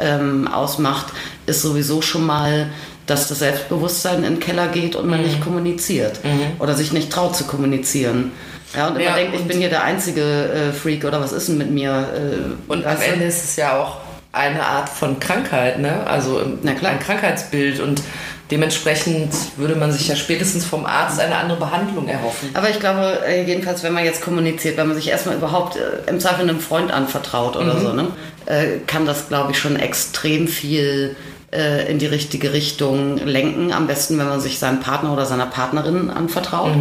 ähm, ausmacht, ist sowieso schon mal, dass das Selbstbewusstsein in den Keller geht und man nicht kommuniziert oder sich nicht traut zu kommunizieren. Ja, und immer Ja, denkt, ich bin hier der einzige äh, Freak oder was ist denn mit mir? Äh, Und am du? Ende ist es ja auch eine Art von Krankheit, ne? Also klar. ein Krankheitsbild und dementsprechend würde man sich ja spätestens vom Arzt eine andere Behandlung erhoffen. Aber ich glaube, äh, jedenfalls, wenn man jetzt kommuniziert, wenn man sich erstmal überhaupt äh, im Zweifel einem Freund anvertraut oder so, ne, kann das, glaube ich, schon extrem viel äh, in die richtige Richtung lenken. Am besten, wenn man sich seinem Partner oder seiner Partnerin anvertraut.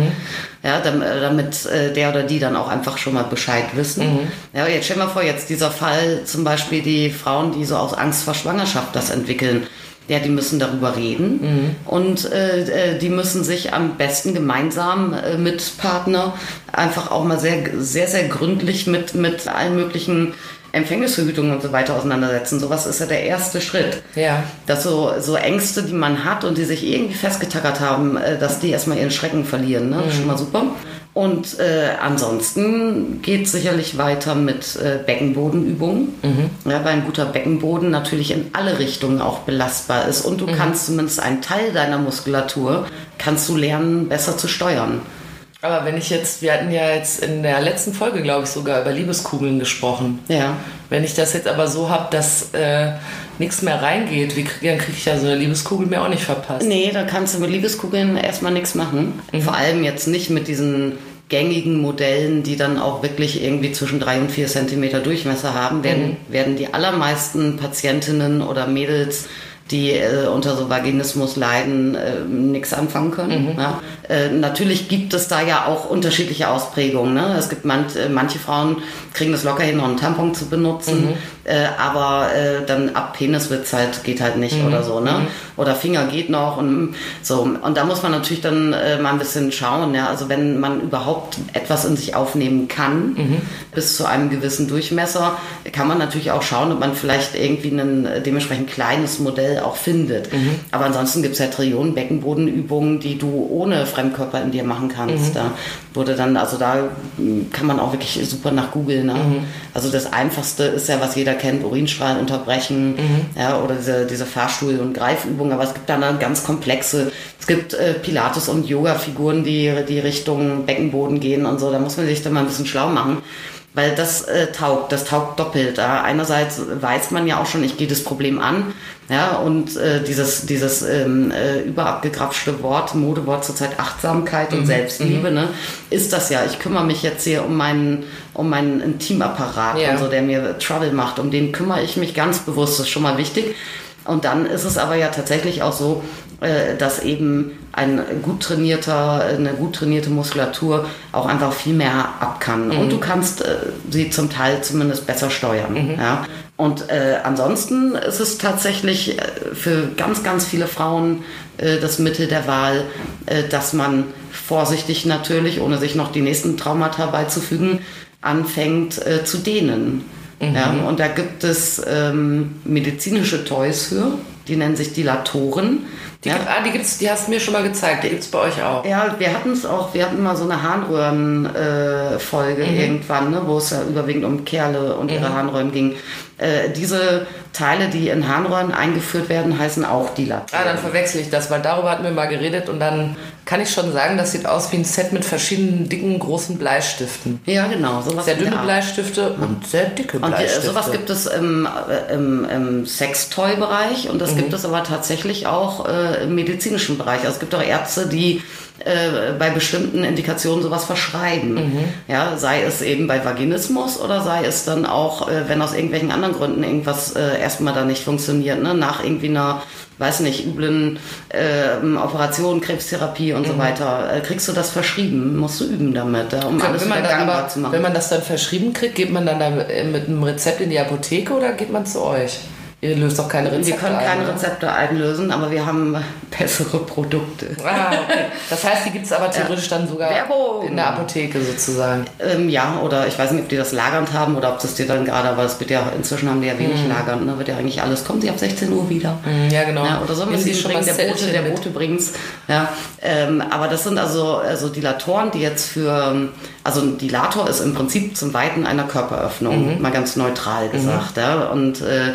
Ja, dam- äh, damit äh, der oder die dann auch einfach schon mal Bescheid wissen. Ja, jetzt stell mal vor, jetzt dieser Fall, zum Beispiel die Frauen, die so aus Angst vor Schwangerschaft das entwickeln. Ja, die müssen darüber reden und äh, äh, die müssen sich am besten gemeinsam äh, mit Partner einfach auch mal sehr, sehr, sehr gründlich mit, mit allen möglichen Empfängnisverhütungen und so weiter auseinandersetzen. Sowas ist ja der erste Schritt. Ja. Dass so, so Ängste, die man hat und die sich irgendwie festgetackert haben, äh, dass die erstmal ihren Schrecken verlieren. Ne? Schon mal super. Und äh, ansonsten geht es sicherlich weiter mit äh, Beckenbodenübungen, ja, weil ein guter Beckenboden natürlich in alle Richtungen auch belastbar ist und du kannst zumindest einen Teil deiner Muskulatur kannst du lernen, besser zu steuern. Aber wenn ich jetzt, wir hatten ja jetzt in der letzten Folge, glaube ich, sogar über Liebeskugeln gesprochen. Ja. Wenn ich das jetzt aber so habe, dass äh, nichts mehr reingeht, wie, dann kriege ich ja so eine Liebeskugel mir auch nicht verpasst. Nee, da kannst du mit Liebeskugeln erstmal nichts machen. Vor allem jetzt nicht mit diesen gängigen Modellen, die dann auch wirklich irgendwie zwischen drei und vier Zentimeter Durchmesser haben, werden, werden die allermeisten Patientinnen oder Mädels die äh, unter so Vaginismus leiden, äh, nichts anfangen können. Ja. Äh, natürlich gibt es da ja auch unterschiedliche Ausprägungen. Ne? Es gibt man, äh, manche Frauen kriegen das locker hin, noch einen Tampon zu benutzen, äh, aber äh, dann ab Penis wird's halt, geht halt nicht oder so. Ne? Oder Finger geht noch und so. Und da muss man natürlich dann äh, mal ein bisschen schauen. Ja? Also wenn man überhaupt etwas in sich aufnehmen kann, bis zu einem gewissen Durchmesser, kann man natürlich auch schauen, ob man vielleicht irgendwie ein dementsprechend kleines Modell auch findet. Aber ansonsten gibt's ja Trillionen Beckenbodenübungen, die du ohne Fremdkörper in dir machen kannst. Da wurde dann, also da kann man auch wirklich super nach googeln. Ne? Also das Einfachste ist ja, was jeder kennt, Urinstrahlen unterbrechen ja, oder diese, diese Fahrstuhl- und Greifübungen. Aber es gibt dann, dann ganz komplexe, es gibt äh, Pilates- und Yoga-Figuren, die die Richtung Beckenboden gehen und so. Da muss man sich dann mal ein bisschen schlau machen. weil das äh, taugt, das taugt doppelt. Ja? Einerseits weiß man ja auch schon, ich gehe das Problem an, ja, und äh, dieses, dieses ähm, äh, überabgegrapschte Wort, Modewort zurzeit Achtsamkeit und mhm. Selbstliebe, mhm. ne, ist das ja. Ich kümmere mich jetzt hier um meinen, um meinen Intimapparat, ja. und so, der mir Trouble macht. Um den kümmere ich mich ganz bewusst, das ist schon mal wichtig. Und dann ist es aber ja tatsächlich auch so, äh, dass eben ein gut trainierter, eine gut trainierte Muskulatur auch einfach viel mehr ab kann. Mhm. Und du kannst äh, sie zum Teil zumindest besser steuern. Mhm. Ja? Und äh, ansonsten ist es tatsächlich äh, für ganz, ganz viele Frauen äh, das Mittel der Wahl, äh, dass man vorsichtig natürlich, ohne sich noch die nächsten Traumata beizufügen, anfängt äh, zu dehnen. Mhm. Ja, und da gibt es ähm, medizinische Toys für, die nennen sich Dilatoren. Die, ja. gibt, ah, die, gibt's, die hast du mir schon mal gezeigt, die gibt es bei euch auch. Ja, wir hatten es auch, wir hatten mal so eine Harnröhren-Folge äh, mhm. irgendwann, ne, wo es ja überwiegend um Kerle und ihre mhm. Harnröhren ging. Äh, diese Teile, die in Harnröhren eingeführt werden, heißen auch Dilatoren. Ah, dann verwechsel ich das, weil darüber hatten wir mal geredet und dann kann ich schon sagen, das sieht aus wie ein Set mit verschiedenen dicken, großen Bleistiften. Ja, genau. Sowas sehr dünne Bleistifte und sehr dicke Bleistifte. Und sowas gibt es im, äh, im, im Sextoy-Bereich und das mhm. gibt es aber tatsächlich auch äh, medizinischen Bereich. Also es gibt auch Ärzte, die äh, bei bestimmten Indikationen sowas verschreiben. Mhm. Ja, sei es eben bei Vaginismus oder sei es dann auch, äh, wenn aus irgendwelchen anderen Gründen irgendwas äh, erstmal da nicht funktioniert, ne? nach irgendwie einer, weiß nicht, üblen äh, Operation, Krebstherapie und mhm. so weiter, äh, kriegst du das verschrieben, musst du üben damit, ja, um alles wenn man, dann aber, zu machen. Wenn man das dann verschrieben kriegt, geht man dann da mit einem Rezept in die Apotheke oder geht man zu euch? Ihr löst doch keine Rezepte ein. Wir können ein, keine Rezepte einlösen, aber wir haben bessere Produkte. Ah, okay. Das heißt, die gibt es aber theoretisch dann sogar Werbung. in der Apotheke sozusagen. Ähm, ja, oder ich weiß nicht, ob die das lagernd haben oder ob das dir dann gerade, aber es wird ja, inzwischen haben die ja wenig mhm. lagernd, ne? wird ja eigentlich alles, kommen sie ab 16 Uhr wieder. Mhm, ja, genau. Ja, oder so müssen sie schon bringen, der Bote, der Bote bringt's. Ja, ähm, aber das sind also, also Dilatoren, die jetzt für, also ein Dilator ist im Prinzip zum Weiten einer Körperöffnung, mhm. mal ganz neutral mhm. gesagt. Ja? Und äh,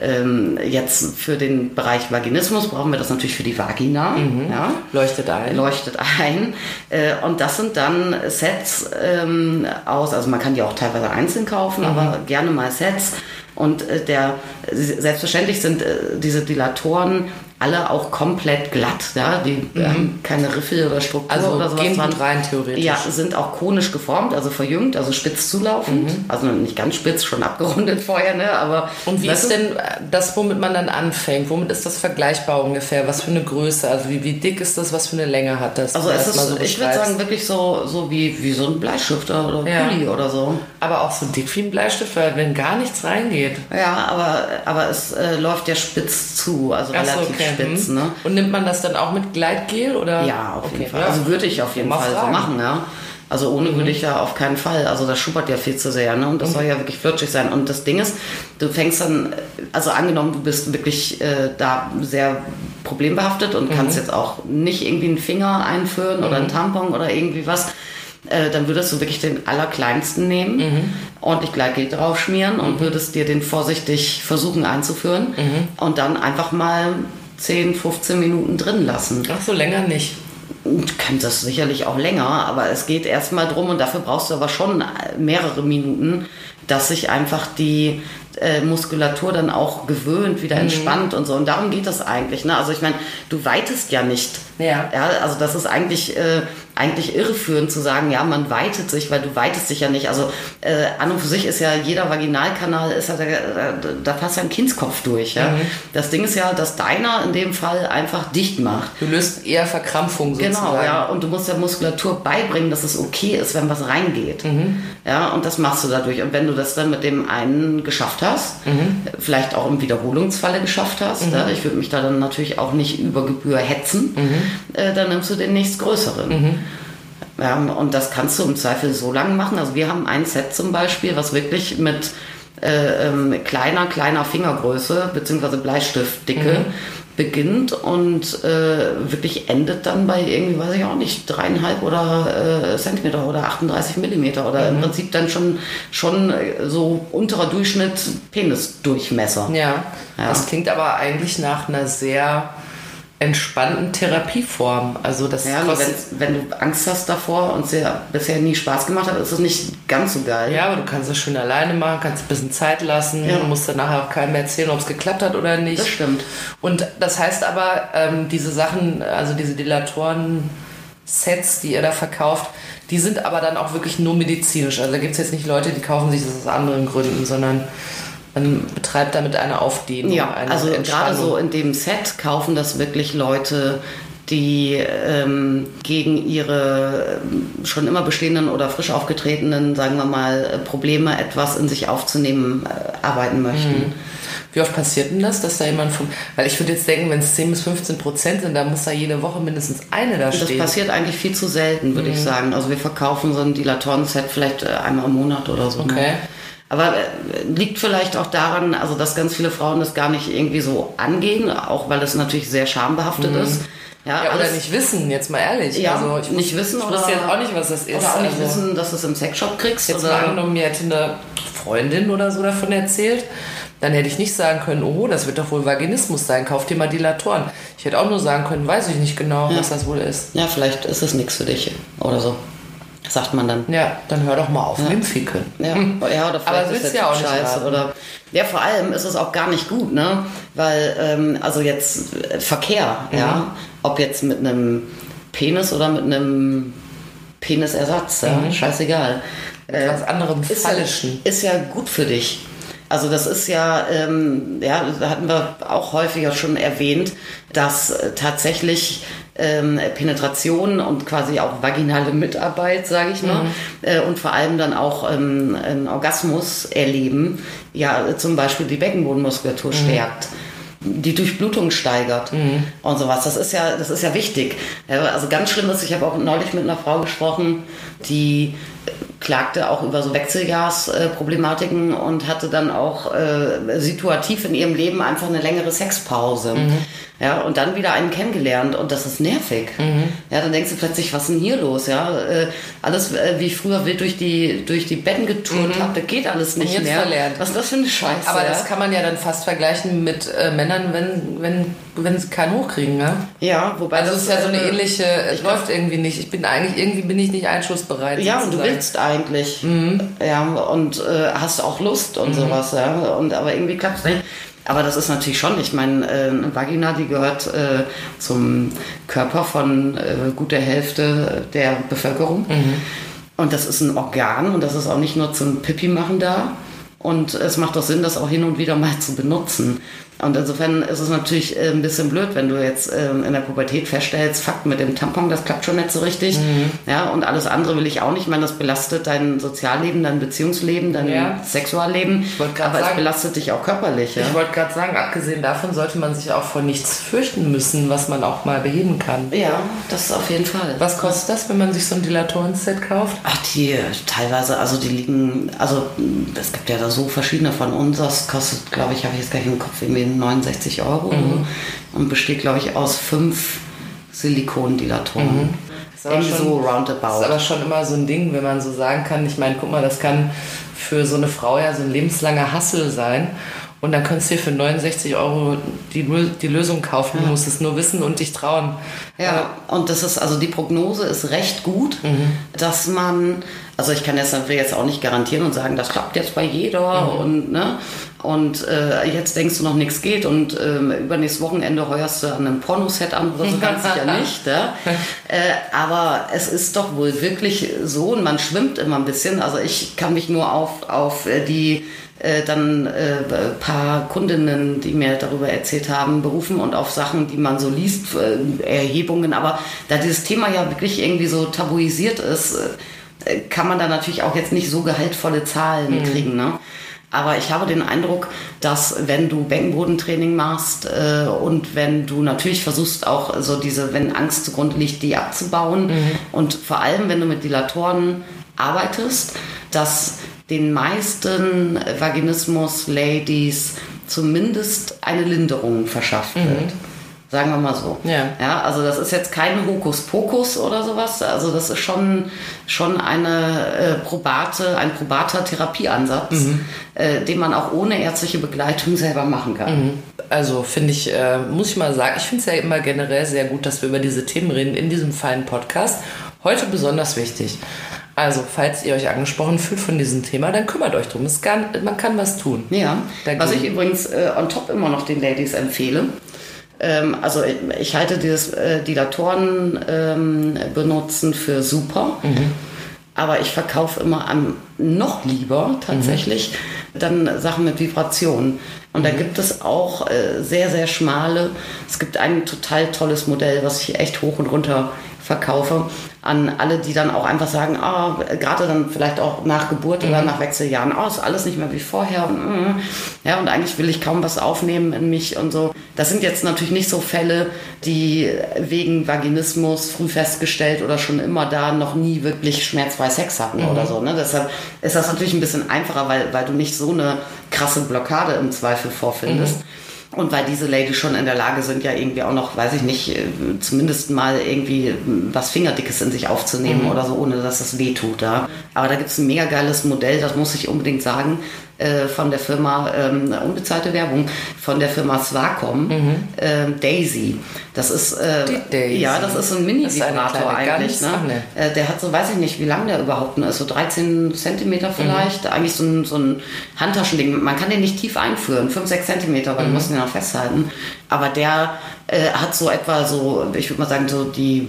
ähm, jetzt für den Bereich Vaginismus brauchen wir das natürlich für die Vagina. Mhm. Ja? Leuchtet ein. Leuchtet ein. Äh, und das sind dann Sets ähm, aus, also man kann die auch teilweise einzeln kaufen, mhm. aber gerne mal Sets. Und äh, der, selbstverständlich sind äh, diese Dilatoren alle auch komplett glatt. Ja? Die mhm. haben keine Riffel oder Struktur also oder sowas. Dran. rein theoretisch. Ja, sind auch konisch geformt, also verjüngt, also spitz zulaufend. Mhm. Also nicht ganz spitz, schon abgerundet vorher, ne? Aber Und wie ist denn das, womit man dann anfängt? Womit ist das vergleichbar ungefähr? Was für eine Größe? Also wie, wie dick ist das? Was für eine Länge hat das? Also es ist, so ich würde sagen, wirklich so, so wie, wie so ein Bleistift oder ja. Pulli oder so. Aber auch so dick wie ein Bleistift, weil wenn gar nichts reingeht. Ja, aber, aber es äh, läuft ja spitz zu, also Ach relativ so, okay spitz. Mhm. Ne? Und nimmt man das dann auch mit Gleitgel? Oder? Ja, auf jeden Fall. Ja. Also würde ich auf jeden Mal Fall fragen. so machen, ja. Also ohne mhm. würde ich ja auf keinen Fall. Also das schuppert ja viel zu sehr, ne? Und das mhm. soll ja wirklich flutschig sein. Und das Ding ist, du fängst dann, also angenommen, du bist wirklich äh, da sehr problembehaftet und mhm. kannst jetzt auch nicht irgendwie einen Finger einführen oder einen mhm. Tampon oder irgendwie was äh, dann würdest du wirklich den allerkleinsten nehmen, mhm. ordentlich Gleitgel draufschmieren und mhm. würdest dir den vorsichtig versuchen einzuführen und dann einfach mal 10, 15 Minuten drin lassen. Ach so, länger nicht. Du kannst das sicherlich auch länger, aber es geht erstmal drum und dafür brauchst du aber schon mehrere Minuten, dass sich einfach die äh, Muskulatur dann auch gewöhnt, wieder mhm. entspannt und so. Und darum geht das eigentlich. Ne? Also ich meine, du weitest ja nicht. Ja. ja. Also das ist eigentlich äh, eigentlich irreführend zu sagen, ja, man weitet sich, weil du weitest dich ja nicht. Also äh, an und für sich ist ja jeder Vaginalkanal, ist ja, da, da passt ja ein Kindskopf durch. Ja? Mhm. Das Ding ist ja, dass deiner in dem Fall einfach dicht macht. Du löst eher Verkrampfung sozusagen. Genau, ja. Und du musst der Muskulatur beibringen, dass es okay ist, wenn was reingeht. Mhm. Ja, und das machst du dadurch. Und wenn du das dann mit dem einen geschafft hast, mhm. vielleicht auch im Wiederholungsfalle geschafft hast, mhm. ja, ich würde mich da dann natürlich auch nicht über Gebühr hetzen, mhm. äh, dann nimmst du den nächstgrößeren. Ja, und das kannst du im Zweifel so lange machen. Also wir haben ein Set zum Beispiel, was wirklich mit äh, ähm, kleiner, kleiner Fingergröße bzw. Bleistiftdicke mhm. beginnt und äh, wirklich endet dann bei irgendwie, weiß ich auch nicht, dreieinhalb oder äh, Zentimeter oder 38 Millimeter oder mhm. im Prinzip dann schon, schon äh, so unterer Durchschnitt Penisdurchmesser. Ja, ja, das klingt aber eigentlich nach einer sehr entspannten Therapieform. Also das Ja, wenn, wenn du Angst hast davor und es dir bisher nie Spaß gemacht hat, ist es nicht ganz so geil. ja, aber du kannst es schön alleine machen, kannst ein bisschen Zeit lassen, Ja. du musst dann nachher auch keinem erzählen, ob es geklappt hat oder nicht. Das stimmt. Und das heißt aber, ähm, diese Sachen, also diese Dilatoren-Sets, die ihr da verkauft, die sind aber dann auch wirklich nur medizinisch. Also da gibt es jetzt nicht Leute, die kaufen sich das aus anderen Gründen, sondern man betreibt damit eine Aufdehnung, Ja, eine also gerade so in dem Set kaufen das wirklich Leute, die ähm, gegen ihre ähm, schon immer bestehenden oder frisch aufgetretenen, sagen wir mal, äh, Probleme etwas in sich aufzunehmen, äh, arbeiten möchten. Wie oft passiert denn das, dass da jemand vom. Weil ich würde jetzt denken, wenn es 10 bis 15 Prozent sind, dann muss da jede Woche mindestens eine da Das stehen. passiert eigentlich viel zu selten, würde Mhm. ich sagen. Also wir verkaufen so ein Dilatoren-Set vielleicht äh, einmal im Monat oder so. ne? Aber äh, liegt vielleicht auch daran, also dass ganz viele Frauen das gar nicht irgendwie so angehen, auch weil es natürlich sehr schambehaftet ist. Ja, Mhm. ja, oder nicht wissen, jetzt mal ehrlich. Ja, also ich nicht wissen ich oder- wusste jetzt auch nicht, was das ist. Oder auch nicht also, wissen, dass du es im Sexshop kriegst. Jetzt mal oder angenommen, mir hätte eine Freundin oder so davon erzählt, dann hätte ich nicht sagen können, oh, das wird doch wohl Vaginismus sein, kauf dir mal Dilatoren. Ich hätte auch nur sagen können, weiß ich nicht genau, was das wohl ist. ja, vielleicht ist es nichts für dich oder so. Sagt man dann. Ja, dann hör doch mal auf mit dem Ficken. Ja, ja oder Aber vielleicht ist ja auch scheiße. raten. Oder, ja, vor allem ist es auch gar nicht gut, ne? Weil, ähm, also jetzt äh, Verkehr, Mhm. ja, ob jetzt mit einem Penis oder mit einem Penisersatz, ja, scheißegal. Äh, Was anderem ist ja, ist ja gut für dich. Also das ist ja, ähm, ja, da hatten wir auch häufiger schon erwähnt, dass äh, tatsächlich ähm, Penetration und quasi auch vaginale Mitarbeit, sage ich mal, äh, und vor allem dann auch ähm, einen Orgasmus erleben, ja zum Beispiel die Beckenbodenmuskulatur stärkt die Durchblutung steigert und sowas. Das ist ja, das ist ja wichtig. Also ganz schlimm ist, ich habe auch neulich mit einer Frau gesprochen, die klagte auch über so Wechselgasproblematiken und hatte dann auch äh, situativ in ihrem Leben einfach eine längere Sexpause. Ja, und dann wieder einen kennengelernt und das ist nervig. Ja, dann denkst du plötzlich, was ist denn hier los? Ja, äh, alles äh, wie ich früher wild durch die, durch die Betten geturnt habe, das geht alles nicht mehr. verlernt. Was ist das für eine Scheiße? Aber ja? das kann man ja dann fast vergleichen mit äh, Männern, wenn, wenn, wenn sie keinen hochkriegen, ne? ja, wobei Also es ist ja so eine äh, ähnliche, es läuft irgendwie nicht. Ich bin eigentlich, irgendwie bin ich nicht einschussbereit. Ja, und du sozusagen. Willst eigentlich. Mhm. Ja, und äh, hast auch Lust und sowas, ja. Und aber irgendwie klappt es nicht. Aber das ist natürlich schon, ich meine, äh, eine Vagina, die gehört äh, zum Körper von äh, gut der Hälfte der Bevölkerung. Mhm. Und das ist ein Organ und das ist auch nicht nur zum Pipi machen da. Und es macht doch Sinn, das auch hin und wieder mal zu benutzen. Und insofern ist es natürlich äh, ein bisschen blöd, wenn du jetzt ähm, in der Pubertät feststellst, Fakt mit dem Tampon, das klappt schon nicht so richtig. Mhm. Ja, und alles andere will ich auch nicht. Ich meine, das belastet dein Sozialleben, dein Beziehungsleben, dein Ja. Sexualleben. Aber es sagen- belastet dich auch körperlich. Ja? Ich wollte gerade sagen, abgesehen davon sollte man sich auch vor nichts fürchten müssen, was man auch mal beheben kann. ja, das auf jeden Fall. Was kostet das, wenn man sich so ein Dilatoren-Set kauft? Ach, die teilweise, also die liegen, also es gibt ja da so verschiedene von uns. Das kostet, glaube ich, habe ich jetzt gleich im Kopf, irgendwie 69 Euro und besteht, glaube ich, aus fünf Silikondilatoren. Aber Irgendwie schon- so Das ist roundabout. aber schon immer so ein Ding, wenn man so sagen kann, ich meine, guck mal, das kann für so eine Frau ja so ein lebenslanger Hassel sein. Und dann könntest du dir für 69 Euro die, die Lösung kaufen. Du musst es nur wissen und dich trauen. Ja, und das ist, also die Prognose ist recht gut, dass man, also ich kann jetzt jetzt auch nicht garantieren und sagen, das klappt jetzt bei jeder und ne, und äh, jetzt denkst du noch nichts geht und ähm, übernächstes Wochenende heuerst du an einem Pornoset an oder so, ganz sicher nicht. Ja? Äh, aber es ist doch wohl wirklich so und man schwimmt immer ein bisschen. Also ich kann mich nur auf, auf äh, die äh, dann äh, paar Kundinnen, die mir darüber erzählt haben, berufen und auf Sachen, die man so liest, äh, Erhebungen. Aber da dieses Thema ja wirklich irgendwie so tabuisiert ist, äh, kann man da natürlich auch jetzt nicht so gehaltvolle Zahlen kriegen. Ne? Aber ich habe den Eindruck, dass wenn du Beckenbodentraining machst äh, und wenn du natürlich versuchst auch so diese, wenn Angst zugrunde liegt, die abzubauen. Und vor allem wenn du mit Dilatoren arbeitest, dass den meisten Vaginismus-Ladies zumindest eine Linderung verschafft wird. Sagen wir mal so. Ja. ja also das ist jetzt kein Hokuspokus oder sowas. Also das ist schon, schon eine äh, probate, ein probater Therapieansatz, Mhm. äh, den man auch ohne ärztliche Begleitung selber machen kann. Also finde ich, äh, muss ich mal sagen, ich finde es ja immer generell sehr gut, dass wir über diese Themen reden in diesem feinen Podcast. Heute besonders wichtig. Also, falls ihr euch angesprochen fühlt von diesem Thema, dann kümmert euch drum. Es kann, man kann was tun. Ja, Dagegen. was ich übrigens äh, on top immer noch den Ladies empfehle. Ähm, also ich, halte dieses äh, Dilatoren ähm, benutzen für super, aber ich verkaufe immer am noch lieber tatsächlich dann Sachen mit Vibration. Und da gibt es auch äh, sehr, sehr schmale. Es gibt ein total tolles Modell, was ich echt hoch und runter verkaufe an alle, die dann auch einfach sagen, ah, gerade dann vielleicht auch nach Geburt oder nach Wechseljahren, oh, ist alles nicht mehr wie vorher. Und, mm, ja, und eigentlich will ich kaum was aufnehmen in mich und so. Das sind jetzt natürlich nicht so Fälle, die wegen Vaginismus früh festgestellt oder schon immer da noch nie wirklich schmerzfrei Sex hatten oder so. Ne? Deshalb ist das natürlich ein bisschen einfacher, weil, weil du nicht so eine krasse Blockade im Zweifel vorfindest. Und weil diese Ladies schon in der Lage sind, ja irgendwie auch noch, weiß ich nicht, äh, zumindest mal irgendwie äh, was Fingerdickes in sich aufzunehmen oder so, ohne dass das weh tut. Ja. Aber da gibt es ein mega geiles Modell, das muss ich unbedingt sagen, äh, von der Firma, ähm, unbezahlte Werbung, von der Firma Swacom, ähm, Daisy. Das ist, äh, Daisy. ja, das ist so ein Mini-Vibrator eigentlich. Ne? Äh, der hat so, weiß ich nicht, wie lang der überhaupt ist, so 13 Zentimeter Mhm. vielleicht. Eigentlich so ein, so ein Handtaschending. Man kann den nicht tief einführen, 5, 6 Zentimeter, Mhm. weil du musst ihn noch festhalten. Aber der äh, hat so etwa so, ich würde mal sagen, so die,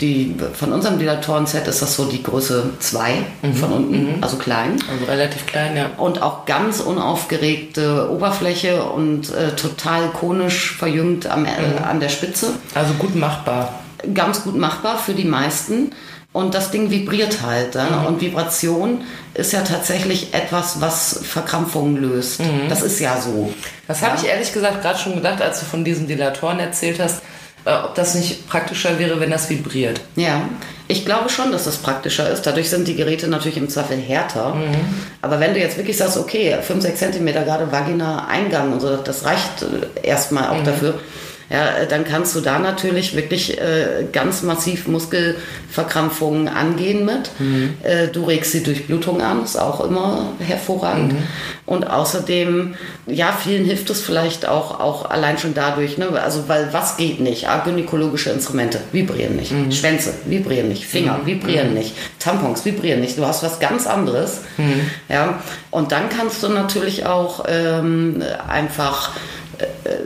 die von unserem Dilatoren-Set ist das so die Größe 2 Mhm. von unten, also klein. Also relativ klein, ja. Und auch ganz unaufgeregte Oberfläche und äh, total konisch verjüngt am, äh, Mhm. an der Spitze Also gut machbar. ganz gut machbar für die meisten. Und das Ding vibriert halt. Ja? Und Vibration ist ja tatsächlich etwas, was Verkrampfungen löst. Das ist ja so. Das ja? habe ich ehrlich gesagt gerade schon gedacht, als du von diesen Dilatoren erzählt hast, ob das nicht praktischer wäre, wenn das vibriert. Ja, ich glaube schon, dass das praktischer ist. Dadurch sind die Geräte natürlich im Zweifel härter. Aber wenn du jetzt wirklich sagst, okay, 5, 6 Zentimeter gerade Vagina-Eingang und so, das reicht äh, erstmal auch dafür. Ja, dann kannst du da natürlich wirklich äh, ganz massiv Muskelverkrampfungen angehen mit. Äh, du regst die Durchblutung an, ist auch immer hervorragend. Und außerdem, ja, vielen hilft es vielleicht auch, auch allein schon dadurch, ne? also weil was geht nicht? Ah, gynäkologische Instrumente vibrieren nicht, Schwänze vibrieren nicht, Finger vibrieren nicht, Tampons vibrieren nicht. Du hast was ganz anderes. Ja, und dann kannst du natürlich auch ähm, einfach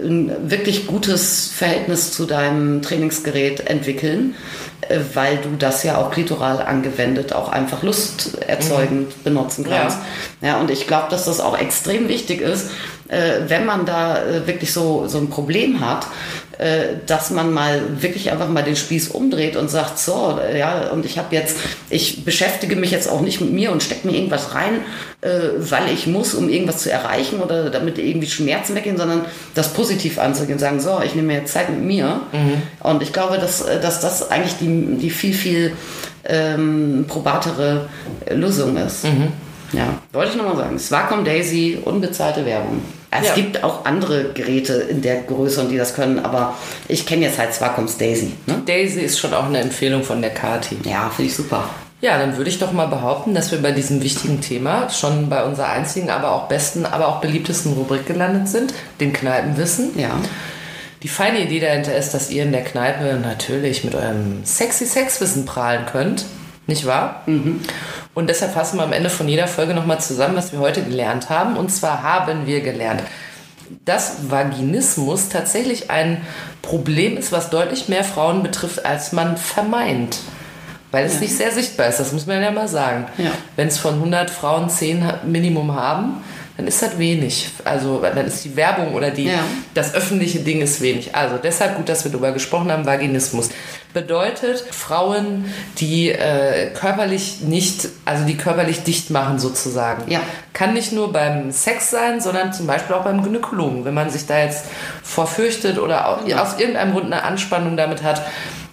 ein wirklich gutes Verhältnis zu deinem Trainingsgerät entwickeln, äh, weil du das ja auch klitoral angewendet auch einfach lusterzeugend benutzen kannst. Ja. und ich glaube, dass das auch extrem wichtig ist, äh, wenn man da äh, wirklich so, so ein Problem hat, äh, dass man mal wirklich einfach mal den Spieß umdreht und sagt, so, äh, ja, und ich habe jetzt, ich beschäftige mich jetzt auch nicht mit mir und stecke mir irgendwas rein, äh, weil ich muss, um irgendwas zu erreichen oder damit irgendwie Schmerzen weggehen, sondern das positiv anzugehen, sagen, so, ich nehme mir jetzt Zeit mit mir. Und ich glaube, dass, äh, dass das eigentlich die, die viel, viel ähm, probatere Lösung ist. Ja, wollte ich nochmal sagen. Swacom Daisy, unbezahlte Werbung. Es Ja. gibt auch andere Geräte in der Größe und die das können, aber ich kenne jetzt halt Swacoms Daisy. Ne? Daisy ist schon auch eine Empfehlung von der Kati. Ja, finde ich super. Ja, dann würde ich doch mal behaupten, dass wir bei diesem wichtigen Thema schon bei unserer einzigen, aber auch besten, aber auch beliebtesten Rubrik gelandet sind, den Kneipenwissen. Ja. Die feine Idee dahinter ist, dass ihr in der Kneipe natürlich mit eurem sexy Sexwissen prahlen könnt. Nicht wahr? Und deshalb fassen wir am Ende von jeder Folge nochmal zusammen, was wir heute gelernt haben. Und zwar haben wir gelernt, dass Vaginismus tatsächlich ein Problem ist, was deutlich mehr Frauen betrifft, als man vermeint. Weil es nicht sehr sichtbar ist, das muss man ja mal sagen. Ja. Wenn es von 100 Frauen 10 Minimum haben, dann ist das wenig. Also dann ist die Werbung oder die, Ja. das öffentliche Ding ist wenig. Also deshalb gut, dass wir darüber gesprochen haben. Vaginismus bedeutet Frauen, die äh, körperlich nicht, also die körperlich dicht machen sozusagen. Ja. Kann nicht nur beim Sex sein, sondern zum Beispiel auch beim Gynäkologen. Wenn man sich da jetzt vorfürchtet oder au- aus irgendeinem Grund eine Anspannung damit hat,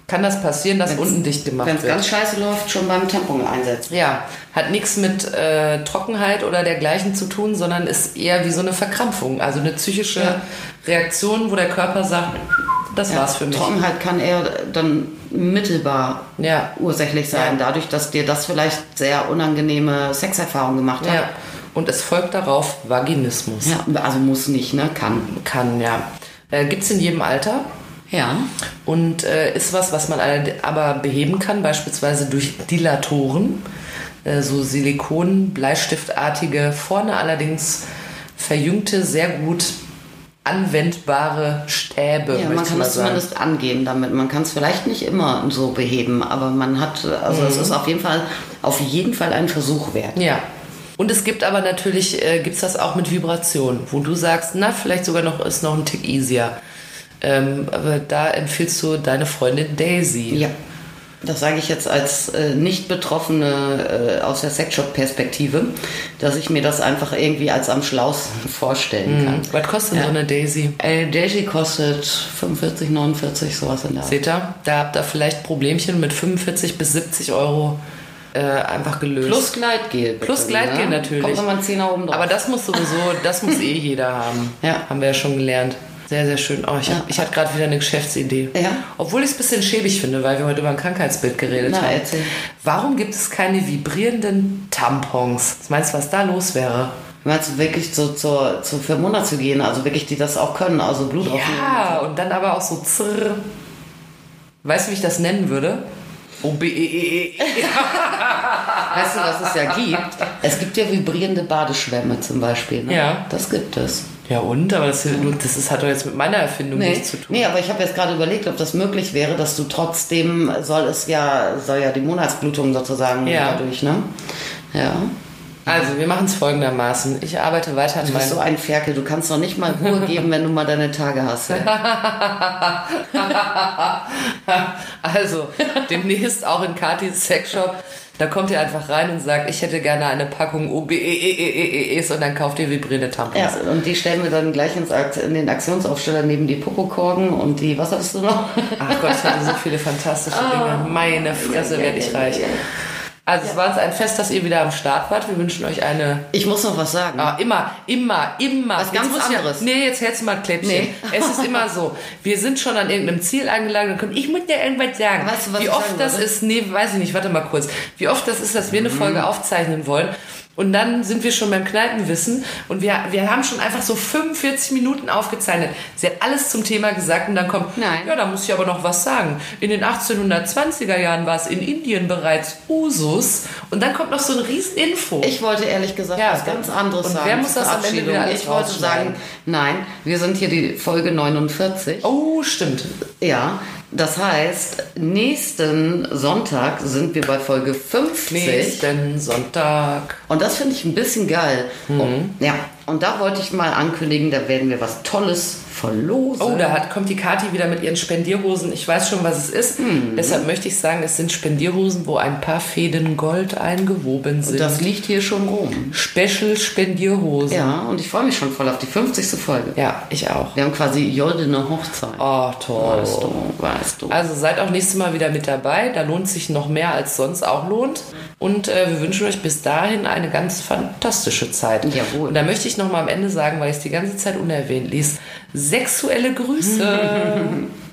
kann das passieren, dass unten dicht gemacht Wenn es wird. ganz scheiße läuft, schon beim Tampon einsetzen. Ja, hat nichts mit äh, Trockenheit oder dergleichen zu tun, sondern ist eher wie so eine Verkrampfung, also eine psychische Ja. Reaktion, wo der Körper sagt, Das war's für mich. Trockenheit kann eher dann mittelbar Ja. ursächlich sein, Ja. dadurch, dass dir das vielleicht sehr unangenehme Sexerfahrungen gemacht hat. Ja. Und es folgt darauf Vaginismus. Ja, also muss nicht, ne? Kann. Kann, ja. Äh, Gibt es in jedem Alter. Ja. Und äh, ist was, was man aber beheben kann, beispielsweise durch Dilatoren, äh, so Silikon, Bleistiftartige, vorne allerdings verjüngte, sehr gut anwendbare Stäbe. Ja, man kann es zumindest angehen damit. Man kann es vielleicht nicht immer so beheben, aber man hat, also Mhm. es ist auf jeden Fall, auf jeden Fall ein Versuch wert. Ja. Und es gibt aber natürlich, äh, gibt es das auch mit Vibration, wo du sagst, na, vielleicht sogar noch ist noch ein Tick easier. Ähm, aber da empfiehlst du deine Freundin Daisy. Ja. Das sage ich jetzt als äh, nicht Betroffene äh, aus der Sexshop-Perspektive, dass ich mir das einfach irgendwie als am schlausten vorstellen kann. Was kostet so eine Daisy? Äh, Daisy kostet 45, 49, sowas in der Art. Seht ihr? Da habt ihr vielleicht Problemchen mit 45 bis 70 Euro äh, einfach gelöst. Plus Gleitgel. bitte, Plus Gleitgel ne? natürlich. Kommt nochmal ein Zehner oben drauf. Aber das muss sowieso, das muss eh jeder haben. Ja. Haben wir ja schon gelernt. Sehr, sehr schön. Oh, ich, hab, Ja. ich hatte gerade wieder eine Geschäftsidee. Ja. Obwohl ich es ein bisschen schäbig finde, weil wir heute über ein Krankheitsbild geredet Na, haben. erzähl. Warum gibt es keine vibrierenden Tampons? Was meinst du, was da los wäre? Meinst du wirklich so zur, zur Monatshygiene, also wirklich, die das auch können, also Blut aufnehmen? Ja, und dann aber auch so zrr. Weißt du, wie ich das nennen würde? O B E E E. Weißt du, was es ja gibt? Es gibt ja vibrierende Badeschwämme zum Beispiel. Ne? Ja. Das gibt es. Ja und, aber das, das hat doch jetzt mit meiner Erfindung Nee, nichts zu tun. nee aber ich habe jetzt gerade überlegt, ob das möglich wäre, dass du trotzdem, soll es ja, soll ja die Monatsblutung sozusagen Ja. dadurch, ne? Ja. Also, wir machen es folgendermaßen. Ich arbeite weiter an Du bist meinem so ein Ferkel, du kannst doch nicht mal Ruhe geben, wenn du mal deine Tage hast. Also, demnächst auch in Katis Sexshop. Da kommt ihr einfach rein und sagt, ich hätte gerne eine Packung OBEEEEs und dann kauft ihr vibrierende Tampons. ja, und die stellen wir dann gleich ins Akt, in den Aktionsaufsteller neben die Popokorgen und die, was hattest du noch? Ach Gott, ich hatte so viele fantastische Dinge. Meine Fresse, werde ich reich. Also, es war uns ein Fest, dass ihr wieder am Start wart. Wir wünschen euch eine Ich muss noch was sagen. Ah, immer, immer, immer. Was ganz anderes. Ja, nee, jetzt hältst du mal ein Kläppchen. Nee. Es ist immer so. Wir sind schon an irgendeinem Ziel angelangt und kommen, ich muss dir irgendwas sagen. Weißt du, was Wie oft sagen das würde? ist, nee, weiß ich nicht, warte mal kurz. Wie oft das ist, dass wir eine Mhm. Folge aufzeichnen wollen und dann sind wir schon beim Kneipenwissen und wir, wir haben schon einfach so 45 Minuten aufgezeichnet. Sie hat alles zum Thema gesagt und dann kommt, Nein. ja, da muss ich aber noch was sagen. In den 1820er Jahren war es in Indien bereits Usus und dann kommt noch so ein Rieseninfo. Ich wollte ehrlich gesagt Ja, was ganz anderes und sagen. wer muss das am Ende wieder alles Ich wollte sagen, nein, wir sind hier die Folge 49. oh, stimmt. Ja, das heißt, nächsten Sonntag sind wir bei Folge 50. Nächsten Sonntag. Und das finde ich ein bisschen geil. Mhm. Und, ja, und da wollte ich mal ankündigen, da werden wir was Tolles verlosen. Oh, da hat, kommt die Kathi wieder mit ihren Spendierhosen. Ich weiß schon, was es ist. Mhm. Deshalb möchte ich sagen, es sind Spendierhosen, wo ein paar Fäden Gold eingewoben sind. das liegt hier schon rum. Special Spendierhosen. Ja, und ich freue mich schon voll auf die 50. Folge. Ja, ich auch. Wir haben quasi Joldene Hochzeit. Oh, toll. Weißt du, weißt du. Also seid auch nächstes Mal wieder mit dabei. Da lohnt sich noch mehr, als sonst auch lohnt. Und äh, wir wünschen euch bis dahin eine ganz fantastische Zeit. Jawohl. Und da möchte ich noch mal am Ende sagen, weil ich es die ganze Zeit unerwähnt ließ. Sexuelle Grüße.